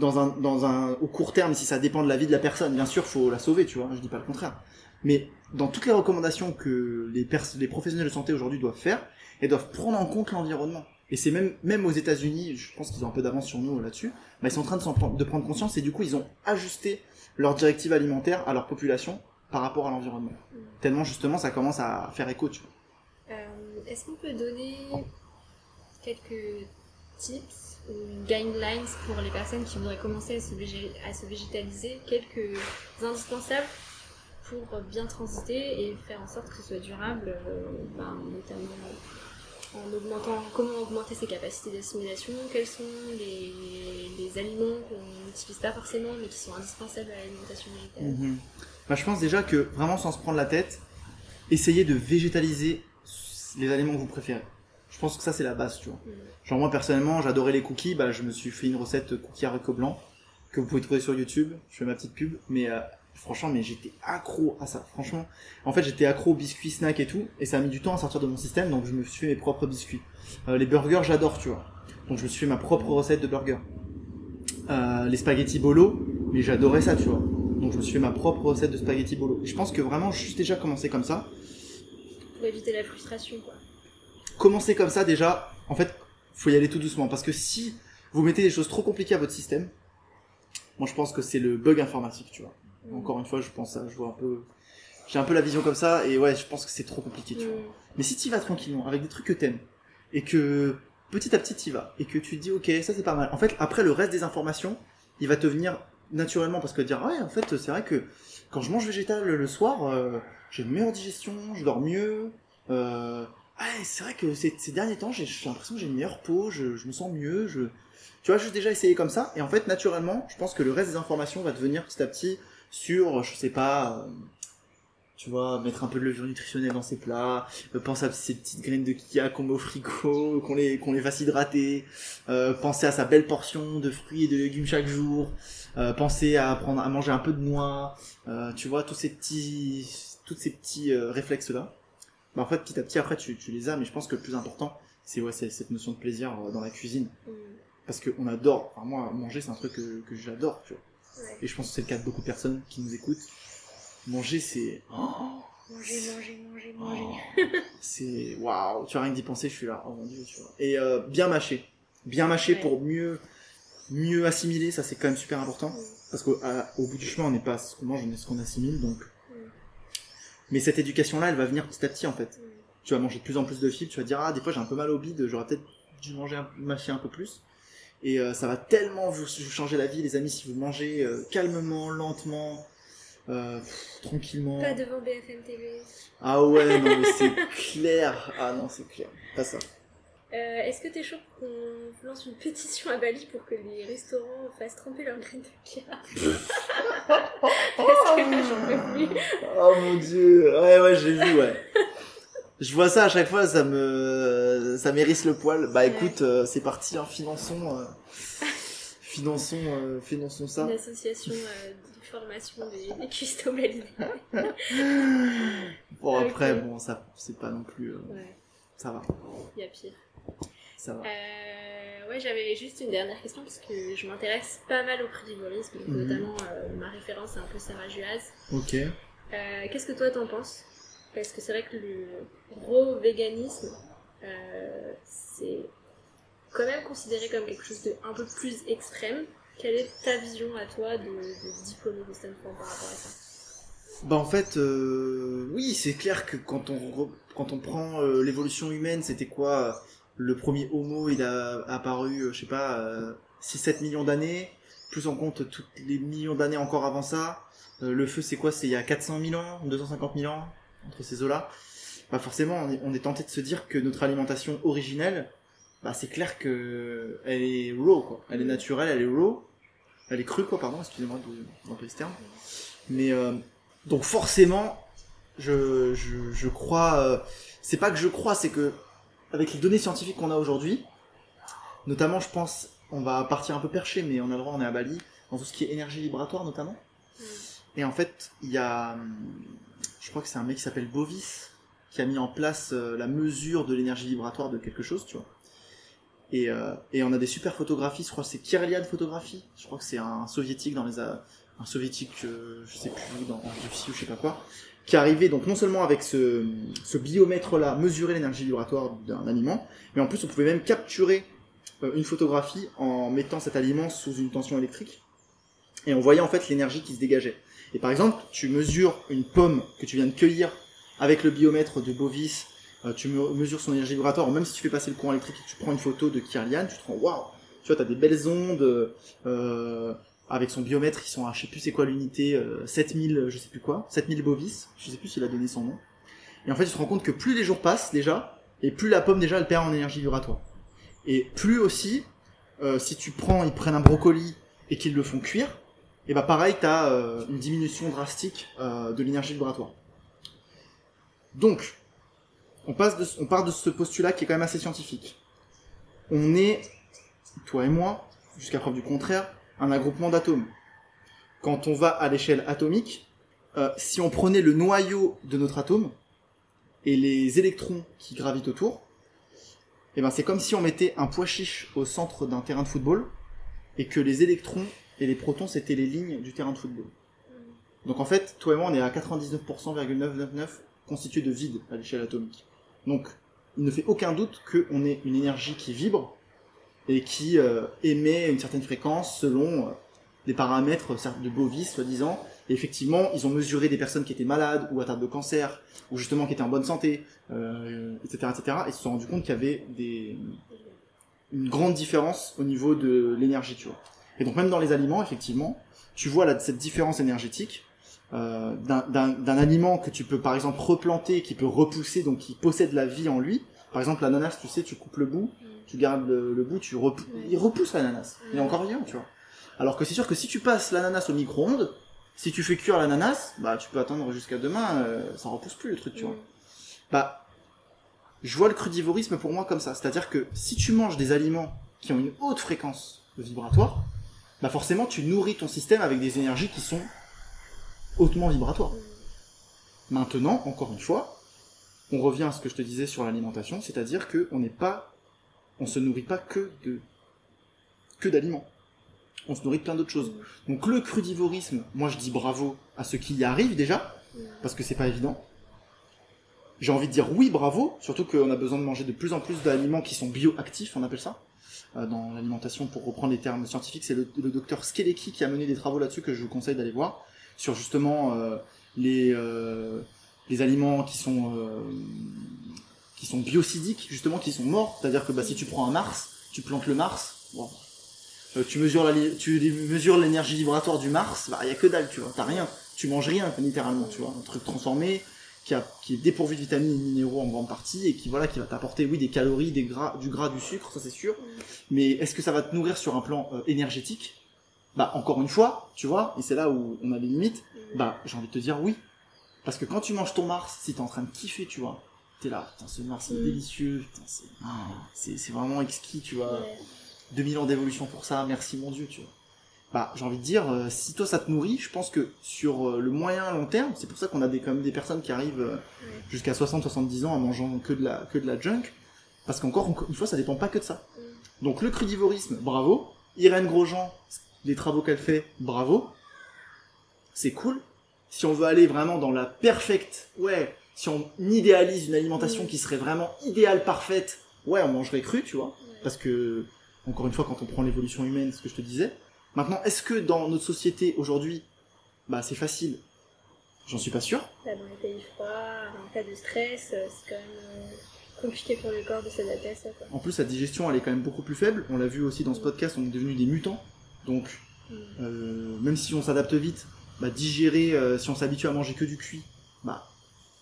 au court terme, si ça dépend de la vie de la personne, bien sûr, faut la sauver, tu vois. Je dis pas le contraire. Mais dans toutes les recommandations que les, professionnels de santé aujourd'hui doivent faire, elles doivent prendre en compte l'environnement. Et c'est même, aux États-Unis, je pense qu'ils ont un peu d'avance sur nous là-dessus, bah, ils sont en train de, prendre- de prendre conscience et du coup, ils ont ajusté leurs directives alimentaires à leur population par rapport à l'environnement. Tellement justement, ça commence à faire écho, tu vois. Euh, Est-ce qu'on peut donner quelques tips ou guidelines pour les personnes qui voudraient commencer à se, végé- à se végétaliser, quelques indispensables pour bien transiter et faire en sorte que ce soit durable, euh, ben, notamment en augmentant, comment augmenter ses capacités d'assimilation, quels sont les, les aliments qu'on n'utilise pas forcément mais qui sont indispensables à l'alimentation végétale? Mhm. Bah, je pense déjà que vraiment sans se prendre la tête, essayez de végétaliser les aliments que vous préférez. Je pense que ça c'est la base, tu vois. Mhm. Genre moi personnellement, j'adorais les cookies, bah je me suis fait une recette cookies haricots blancs que vous pouvez trouver sur YouTube. Je fais ma petite pub, mais euh, franchement, mais j'étais accro à ça. Franchement, en fait, j'étais accro aux biscuits, snacks et tout, et ça a mis du temps à sortir de mon système, donc je me suis fait mes propres biscuits. Euh, les burgers, j'adore, tu vois. Donc je me suis fait ma propre recette de burger. Euh, les spaghettis bolo, mais j'adorais ça, tu vois. Donc je me suis fait ma propre recette de spaghettis bolo. Et je pense que vraiment, juste déjà commencer comme ça, Pour éviter la frustration, quoi. commencer comme ça déjà, en fait, faut y aller tout doucement parce que si vous mettez des choses trop compliquées à votre système, moi je pense que c'est le bug informatique, tu vois. Mm. Encore une fois, je pense ça, je vois un peu, j'ai un peu la vision comme ça et ouais, je pense que c'est trop compliqué, tu vois. Mm. Mais si tu vas tranquillement avec des trucs que t'aimes et que petit à petit tu vas et que tu te dis ok ça c'est pas mal. En fait après le reste des informations, il va te venir naturellement parce que dire ouais en fait c'est vrai que quand je mange végétal le soir, euh, j'ai une meilleure digestion, je dors mieux. Euh, ouais, c'est vrai que ces, derniers temps j'ai l'impression que j'ai une meilleure peau, je, je me sens mieux, je tu vois juste déjà essayer comme ça et en fait naturellement je pense que le reste des informations va te venir petit à petit sur je sais pas euh, tu vois, mettre un peu de levure nutritionnelle dans ses plats, euh, penser à ces petites graines de kia qu'on met au frigo, qu'on les, qu'on les fasse hydrater, euh, penser à sa belle portion de fruits et de légumes chaque jour, euh, penser à prendre, à manger un peu de noix, euh, tu vois, tous ces petits, tous ces petits euh, réflexes-là. Bah, en fait, petit à petit, après, tu, tu les as, mais je pense que le plus important, c'est ouais, cette notion de plaisir dans la cuisine. Mm. Parce qu'on adore, enfin, moi, manger, c'est un truc que, que j'adore, tu vois. Ouais. Et je pense que c'est le cas de beaucoup de personnes qui nous écoutent. Manger, c'est... Oh, Manger, manger, manger, manger. Oh, c'est waouh, tu vois rien d'y penser, je suis là. Oh mon dieu, tu vois. Et euh, bien mâcher, bien mâcher Ouais. pour mieux mieux assimiler, ça c'est quand même super important parce qu'au bout du chemin, on n'est pas ce qu'on mange, on est ce qu'on assimile donc. Mais cette éducation là, elle va venir petit à petit en fait. Tu vas manger de plus en plus de fibres, tu vas dire ah des fois j'ai un peu mal au bide, j'aurais peut-être dû manger un, mâcher un peu plus. Et euh, ça va tellement vous, vous changer la vie les amis si vous mangez euh, calmement, lentement, euh, pff, tranquillement. Pas devant BFM TV. Ah ouais, non, mais c'est clair. Ah non, c'est clair. Pas ça. Euh, Est-ce que t'es chaud qu'on lance une pétition à Bali pour que les restaurants fassent tremper leurs graines de kia Parce que j'en peux plus. Oh mon dieu. Ouais, ouais, j'ai vu, ouais. Je vois ça à chaque fois, ça me, ça m'érisse le poil. Bah écoute, euh, c'est parti, hein, finançons, euh, finançons, finançons ça. Une association de formation des, des cuistots balinais. Bon après, bon, ça, c'est pas non plus, Ouais, ça va, il y a pire. ça va. Euh, ouais, j'avais juste une dernière question parce que je m'intéresse pas mal au frugivalisme, donc Mhm. notamment euh, ma référence c'est un peu Sarah Juaz. Ok. Euh, Qu'est-ce que toi t'en penses? Parce que c'est vrai que le gros véganisme, euh, c'est quand même considéré comme quelque chose de un peu plus extrême. Quelle est ta vision à toi de, de diplômé de Stanford par rapport à ça? Bah en fait, euh, oui, c'est clair que quand on quand on prend euh, l'évolution humaine, c'était quoi euh, Le premier Homo, il a apparu, je sais pas, euh, 6-7 millions d'années. Plus on compte toutes les millions d'années encore avant ça. Le feu, c'est quoi C'est il y a 400 000 ans, 250 000 ans entre ces eaux-là. Bah forcément, on est, tenté de se dire que notre alimentation originelle, bah c'est clair que elle est raw, quoi. Elle est naturelle, elle est raw. Elle est crue, quoi, pardon, excusez-moi de ce terme. Mais donc forcément, je, je, je crois. euh, c'est pas que je crois, c'est que avec les données scientifiques qu'on a aujourd'hui, notamment, je pense, on va partir un peu perché, mais on a le droit, on est à Bali, dans tout ce qui est énergie vibratoire notamment. Et en fait, il y a, je crois que c'est un mec qui s'appelle Bovis qui a mis en place euh, la mesure de l'énergie vibratoire de quelque chose, tu vois. Et, euh, et on a des super photographies, je crois que c'est Kirlian Photographie, je crois que c'est un soviétique dans les un soviétique, euh, je sais plus, dans, en Russie ou je sais pas quoi, qui arrivé donc non seulement avec ce, biomètre-là, mesurer l'énergie vibratoire d'un aliment, mais en plus on pouvait même capturer euh, une photographie en mettant cet aliment sous une tension électrique, et on voyait en fait l'énergie qui se dégageait. Et par exemple, tu mesures une pomme que tu viens de cueillir avec le biomètre de Bovis, euh, tu me- mesures son énergie vibratoire, même si tu fais passer le courant électrique et tu prends une photo de Kirlian, tu te rends waouh, tu vois, t'as des belles ondes, euh, avec son biomètre, ils sont à, je sais plus c'est quoi l'unité, euh, 7000, je sais plus quoi, 7000 Bovis, je sais plus s'il a donné son nom. Et en fait, tu te rends compte que plus les jours passent déjà, et plus la pomme déjà elle perd en énergie vibratoire. Et plus aussi, euh, si tu prends, ils prennent un brocoli et qu'ils le font cuire, et bah pareil, t'as euh, une diminution drastique euh, de l'énergie vibratoire. Donc, on, passe on part de ce postulat qui est quand même assez scientifique. On est, toi et moi, jusqu'à preuve du contraire, un regroupement d'atomes. Quand on va à l'échelle atomique, euh, si on prenait le noyau de notre atome et les électrons qui gravitent autour, eh ben c'est comme si on mettait un pois chiche au centre d'un terrain de football et que les électrons et les protons c'était les lignes du terrain de football. Donc en fait, toi et moi, on est à 99,999 constitué de vide à l'échelle atomique. Donc, il ne fait aucun doute qu'on ait une énergie qui vibre et qui euh, émet une certaine fréquence selon euh, des paramètres certes, de Bovis, soi-disant. Et effectivement, ils ont mesuré des personnes qui étaient malades ou atteintes de cancer ou justement qui étaient en bonne santé, euh, etc., etc. Et ils se sont rendus compte qu'il y avait une grande différence au niveau de l'énergie, tu vois. Et donc même dans les aliments, effectivement, tu vois là, cette différence énergétique euh, d'un aliment que tu peux par exemple replanter, qui peut repousser, donc qui possède la vie en lui. Par exemple, l'ananas, tu sais, tu coupes le bout, tu gardes le, le bout, tu repou- il repousse l'ananas. Il est encore vivant, tu vois. Alors que c'est sûr que si tu passes l'ananas au micro-ondes, Si tu fais cuire l'ananas, bah tu peux attendre jusqu'à demain, euh, ça repousse plus le truc, tu vois. Mm. Bah, je vois le crudivorisme pour moi comme ça. C'est-à-dire que si tu manges des aliments qui ont une haute fréquence vibratoire, bah forcément tu nourris ton système avec des énergies qui sont hautement vibratoires. Maintenant, encore une fois, on revient à ce que je te disais sur l'alimentation, c'est-à-dire que on n'est pas, on se nourrit pas que de que d'aliments. On se nourrit de plein d'autres choses. Donc le crudivorisme, moi je dis bravo à ceux qui y arrivent déjà, parce que c'est pas évident. J'ai envie de dire oui, bravo, surtout qu'on a besoin de manger de plus en plus d'aliments qui sont bioactifs, on appelle ça. Euh, dans l'alimentation, pour reprendre les termes scientifiques, c'est le, docteur Skeleki qui a mené des travaux là-dessus que je vous conseille d'aller voir, sur justement euh, les, euh, les aliments qui sont, qui sont biocidiques, justement, qui sont morts. C'est-à-dire que bah, si tu prends un Mars, tu plantes le Mars, euh, tu mesures l'énergie vibratoire du Mars, bah, il y a que dalle, tu vois, t'as rien. Tu manges rien, littéralement, tu vois, un truc transformé, qui, est dépourvu de vitamines et minéraux en grande partie, et qui va t'apporter, oui, des calories, des gras, du gras, du sucre, ça c'est sûr. Mais est-ce que ça va te nourrir sur un plan euh, énergétique? Bah, encore une fois, tu vois, et c'est là où on a des limites, bah, j'ai envie de te dire oui. Parce que quand tu manges ton Mars, si t'es en train de kiffer, tu vois, t'es là, putain, ce c'est Mm. délicieux, putain, c'est, ah, c'est, c'est vraiment exquis, tu vois. Ouais. 2000 ans d'évolution pour ça, merci mon Dieu, tu vois. Bah, j'ai envie de dire, euh, si toi ça te nourrit, je pense que sur euh, le moyen long terme, c'est pour ça qu'on a des, quand même des personnes qui arrivent euh, jusqu'à 60-70 ans en mangeant que de la, que de la junk, parce qu'encore encore une fois, ça dépend pas que de ça. Donc le crudivorisme, bravo. Irène Grosjean, les travaux qu'elle fait, bravo. C'est cool. Si on veut aller vraiment dans la perfecte, ouais, si on idéalise une alimentation Mm. qui serait vraiment idéale, parfaite, ouais, on mangerait cru, tu vois. Parce que, encore une fois, quand on prend l'évolution humaine, ce que je te disais. Maintenant, est-ce que dans notre société aujourd'hui, bah c'est facile? J'en suis pas sûr. Dans les pays froids, en cas de stress, euh, c'est quand même euh, compliqué pour le corps de s'adapter à ça. Quoi. En plus, la digestion, elle est quand même beaucoup plus faible. On l'a vu aussi dans ce podcast, on est devenus des mutants. Donc, Mm. euh, même si on s'adapte vite, bah, digérer, euh, si on s'habitue à manger que du cuit, bah,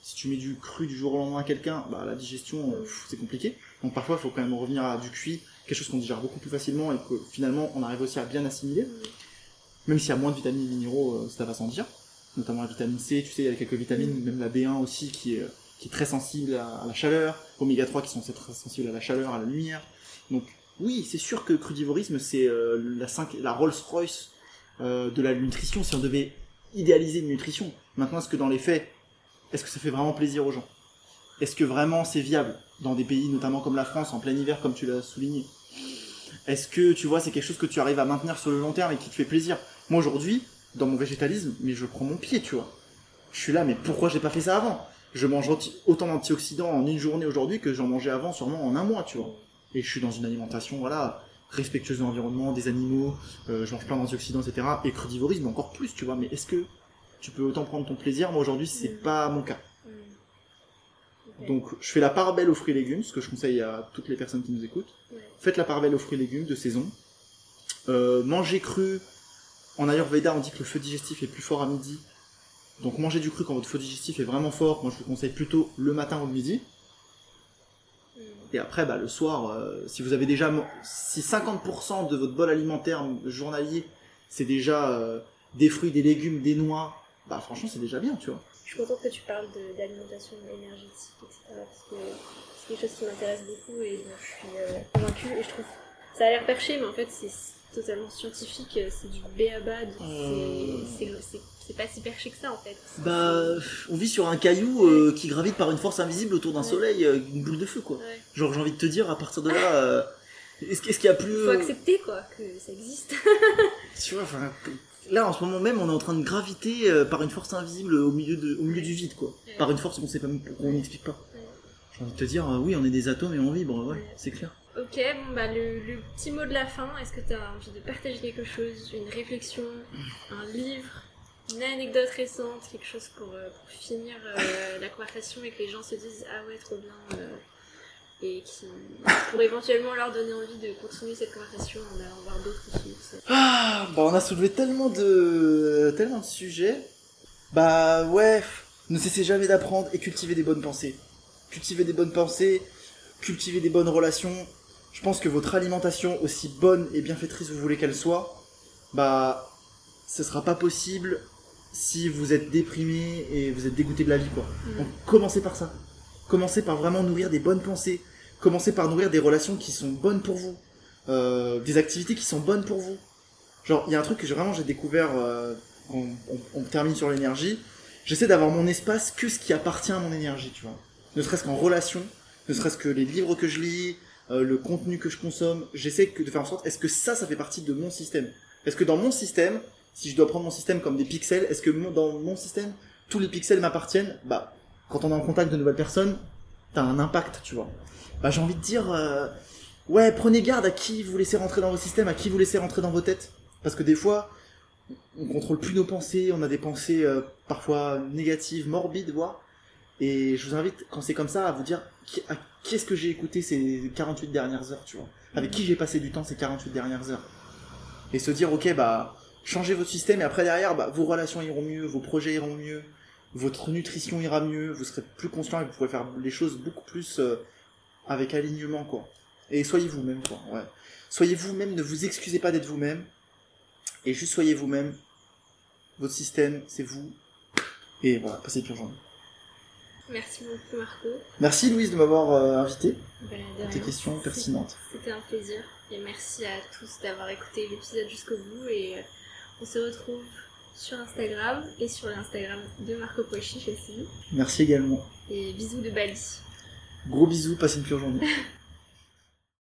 si tu mets du cru du jour au lendemain à quelqu'un, bah, la digestion, euh, c'est compliqué. Donc parfois, il faut quand même revenir à du cuit, quelque chose qu'on digère beaucoup plus facilement et que finalement, on arrive aussi à bien assimiler. Même s'il y a moins de vitamines et minéraux, euh, ça va sans dire. Notamment la vitamine C, tu sais, il y a quelques vitamines, même la B1 aussi, qui est, euh, qui est très sensible à, la chaleur. Oméga 3 qui sont très sensibles à la chaleur, à la lumière. Donc, oui, c'est sûr que crudivorisme, c'est la, Rolls-Royce de la nutrition, si on devait idéaliser une nutrition. Maintenant, est-ce que dans les faits, est-ce que ça fait vraiment plaisir aux gens? Est-ce que vraiment c'est viable? Dans des pays, notamment comme la France, en plein hiver, comme tu l'as souligné Est-ce que, tu vois, c'est quelque chose que tu arrives à maintenir sur le long terme et qui te fait plaisir? Moi, aujourd'hui, dans mon végétalisme, mais je prends mon pied, tu vois. Je suis là, mais pourquoi j'ai pas fait ça avant? Je mange autant d'antioxydants en une journée aujourd'hui que j'en mangeais avant, sûrement en un mois, tu vois. Et je suis dans une alimentation, voilà, respectueuse de l'environnement, des animaux, euh, je mange plein d'antioxydants, etc. Et crudivorisme encore plus, tu vois. Mais est-ce que tu peux autant prendre ton plaisir Moi, aujourd'hui, c'est Mm. pas mon cas. Mm. Donc, je fais la part belle aux fruits et légumes, ce que je conseille à toutes les personnes qui nous écoutent. Faites la part belle aux fruits et légumes de saison. Euh, mangez cru. En Ayurveda, on dit que le feu digestif est plus fort à midi. Donc, mangez du cru quand votre feu digestif est vraiment fort. Moi, je vous conseille plutôt le matin ou le midi. Mm. Et après, bah, le soir, euh, si vous avez déjà, si 50% de votre bol alimentaire journalier, c'est déjà euh, des fruits, des légumes, des noix, bah franchement, c'est déjà bien, tu vois. Je suis contente que tu parles d'alimentation énergétique, etc. Parce que c'est quelque chose qui m'intéresse beaucoup et dont je suis euh, convaincue. Et je trouve ça a l'air perché, mais en fait, c'est totalement scientifique. C'est du béaba. Euh. c'est- pas si perché que ça, en fait. Bah, on vit sur un caillou euh, qui gravite par une force invisible autour d'un Ouais. soleil, euh, une boule de feu, quoi. Ouais. Genre, j'ai envie de te dire, à partir de là, euh, est-ce qu'il y a plus. Il faut accepter, quoi, que ça existe. Tu vois, enfin, là, en ce moment même, on est en train de graviter euh, par une force invisible au milieu, de, au milieu du vide, quoi. Ouais. Par une force qu'on sait pas, qu'on n'explique pas. Ouais. J'ai envie de te dire, euh, oui, on est des atomes et on vibre, ouais, Ouais. c'est clair. Ok, bon bah le, le petit mot de la fin, est-ce que tu as envie de partager quelque chose, une réflexion, un livre, une anecdote récente, quelque chose pour, euh, pour finir la conversation et que les gens se disent ah ouais trop bien et qui pour éventuellement leur donner envie de continuer cette conversation en allant voir d'autres. Ah, bah on a soulevé tellement de tellement de sujets. Bah ouais, ne cessez jamais d'apprendre et cultiver des bonnes pensées. Cultiver des bonnes pensées, cultiver des bonnes relations. Je pense que votre alimentation, aussi bonne et bienfaitrice vous voulez qu'elle soit, bah ce sera pas possible si vous êtes déprimé et vous êtes dégoûté de la vie, quoi. Mm. Donc commencez par ça. Commencez par vraiment nourrir des bonnes pensées. Commencez par nourrir des relations qui sont bonnes pour vous. Euh, des activités qui sont bonnes pour vous. Genre, il y a un truc que vraiment j'ai découvert, euh, on, termine sur l'énergie. J'essaie d'avoir mon espace que ce qui appartient à mon énergie, tu vois. Ne serait-ce qu'en relation, ne serait-ce que les livres que je lis, euh, le contenu que je consomme. J'essaie de faire en sorte, est-ce que ça, ça fait partie de mon système? Est-ce que dans mon système, si je dois prendre mon système comme des pixels, est-ce que dans mon système, tous les pixels m'appartiennent? Bah, quand on est en contact de nouvelles personnes, t'as un impact, tu vois. Bah, j'ai envie de dire, euh, ouais, prenez garde à qui vous laissez rentrer dans vos systèmes, à qui vous laissez rentrer dans vos têtes. Parce que des fois, on contrôle plus nos pensées, on a des pensées euh, parfois négatives, morbides, voire. Et je vous invite, quand c'est comme ça, à vous dire, qui, à qui est-ce que j'ai écouté ces 48 dernières heures, tu vois Avec qui j'ai passé du temps ces 48 dernières heures Et se dire, ok, bah, changez votre système, et après derrière, bah, vos relations iront mieux, vos projets iront mieux, votre nutrition ira mieux, vous serez plus conscient et vous pourrez faire les choses beaucoup plus euh, avec alignement, quoi. Et soyez vous-même, quoi, ouais. Soyez vous-même, ne vous excusez pas d'être vous-même, et juste soyez vous-même. Votre système, c'est vous. Et voilà, passez une pure journée. Merci beaucoup Marco. Merci Louise de m'avoir euh, invité. Ben, de Tes rien. questions pertinentes. C'était un plaisir. Et merci à tous d'avoir écouté l'épisode jusqu'au bout. Et euh, on se retrouve sur Instagram et sur l'Instagram de Marco Pochich aussi. Merci également. Et bisous de Bali. Gros bisous, passez une pure journée.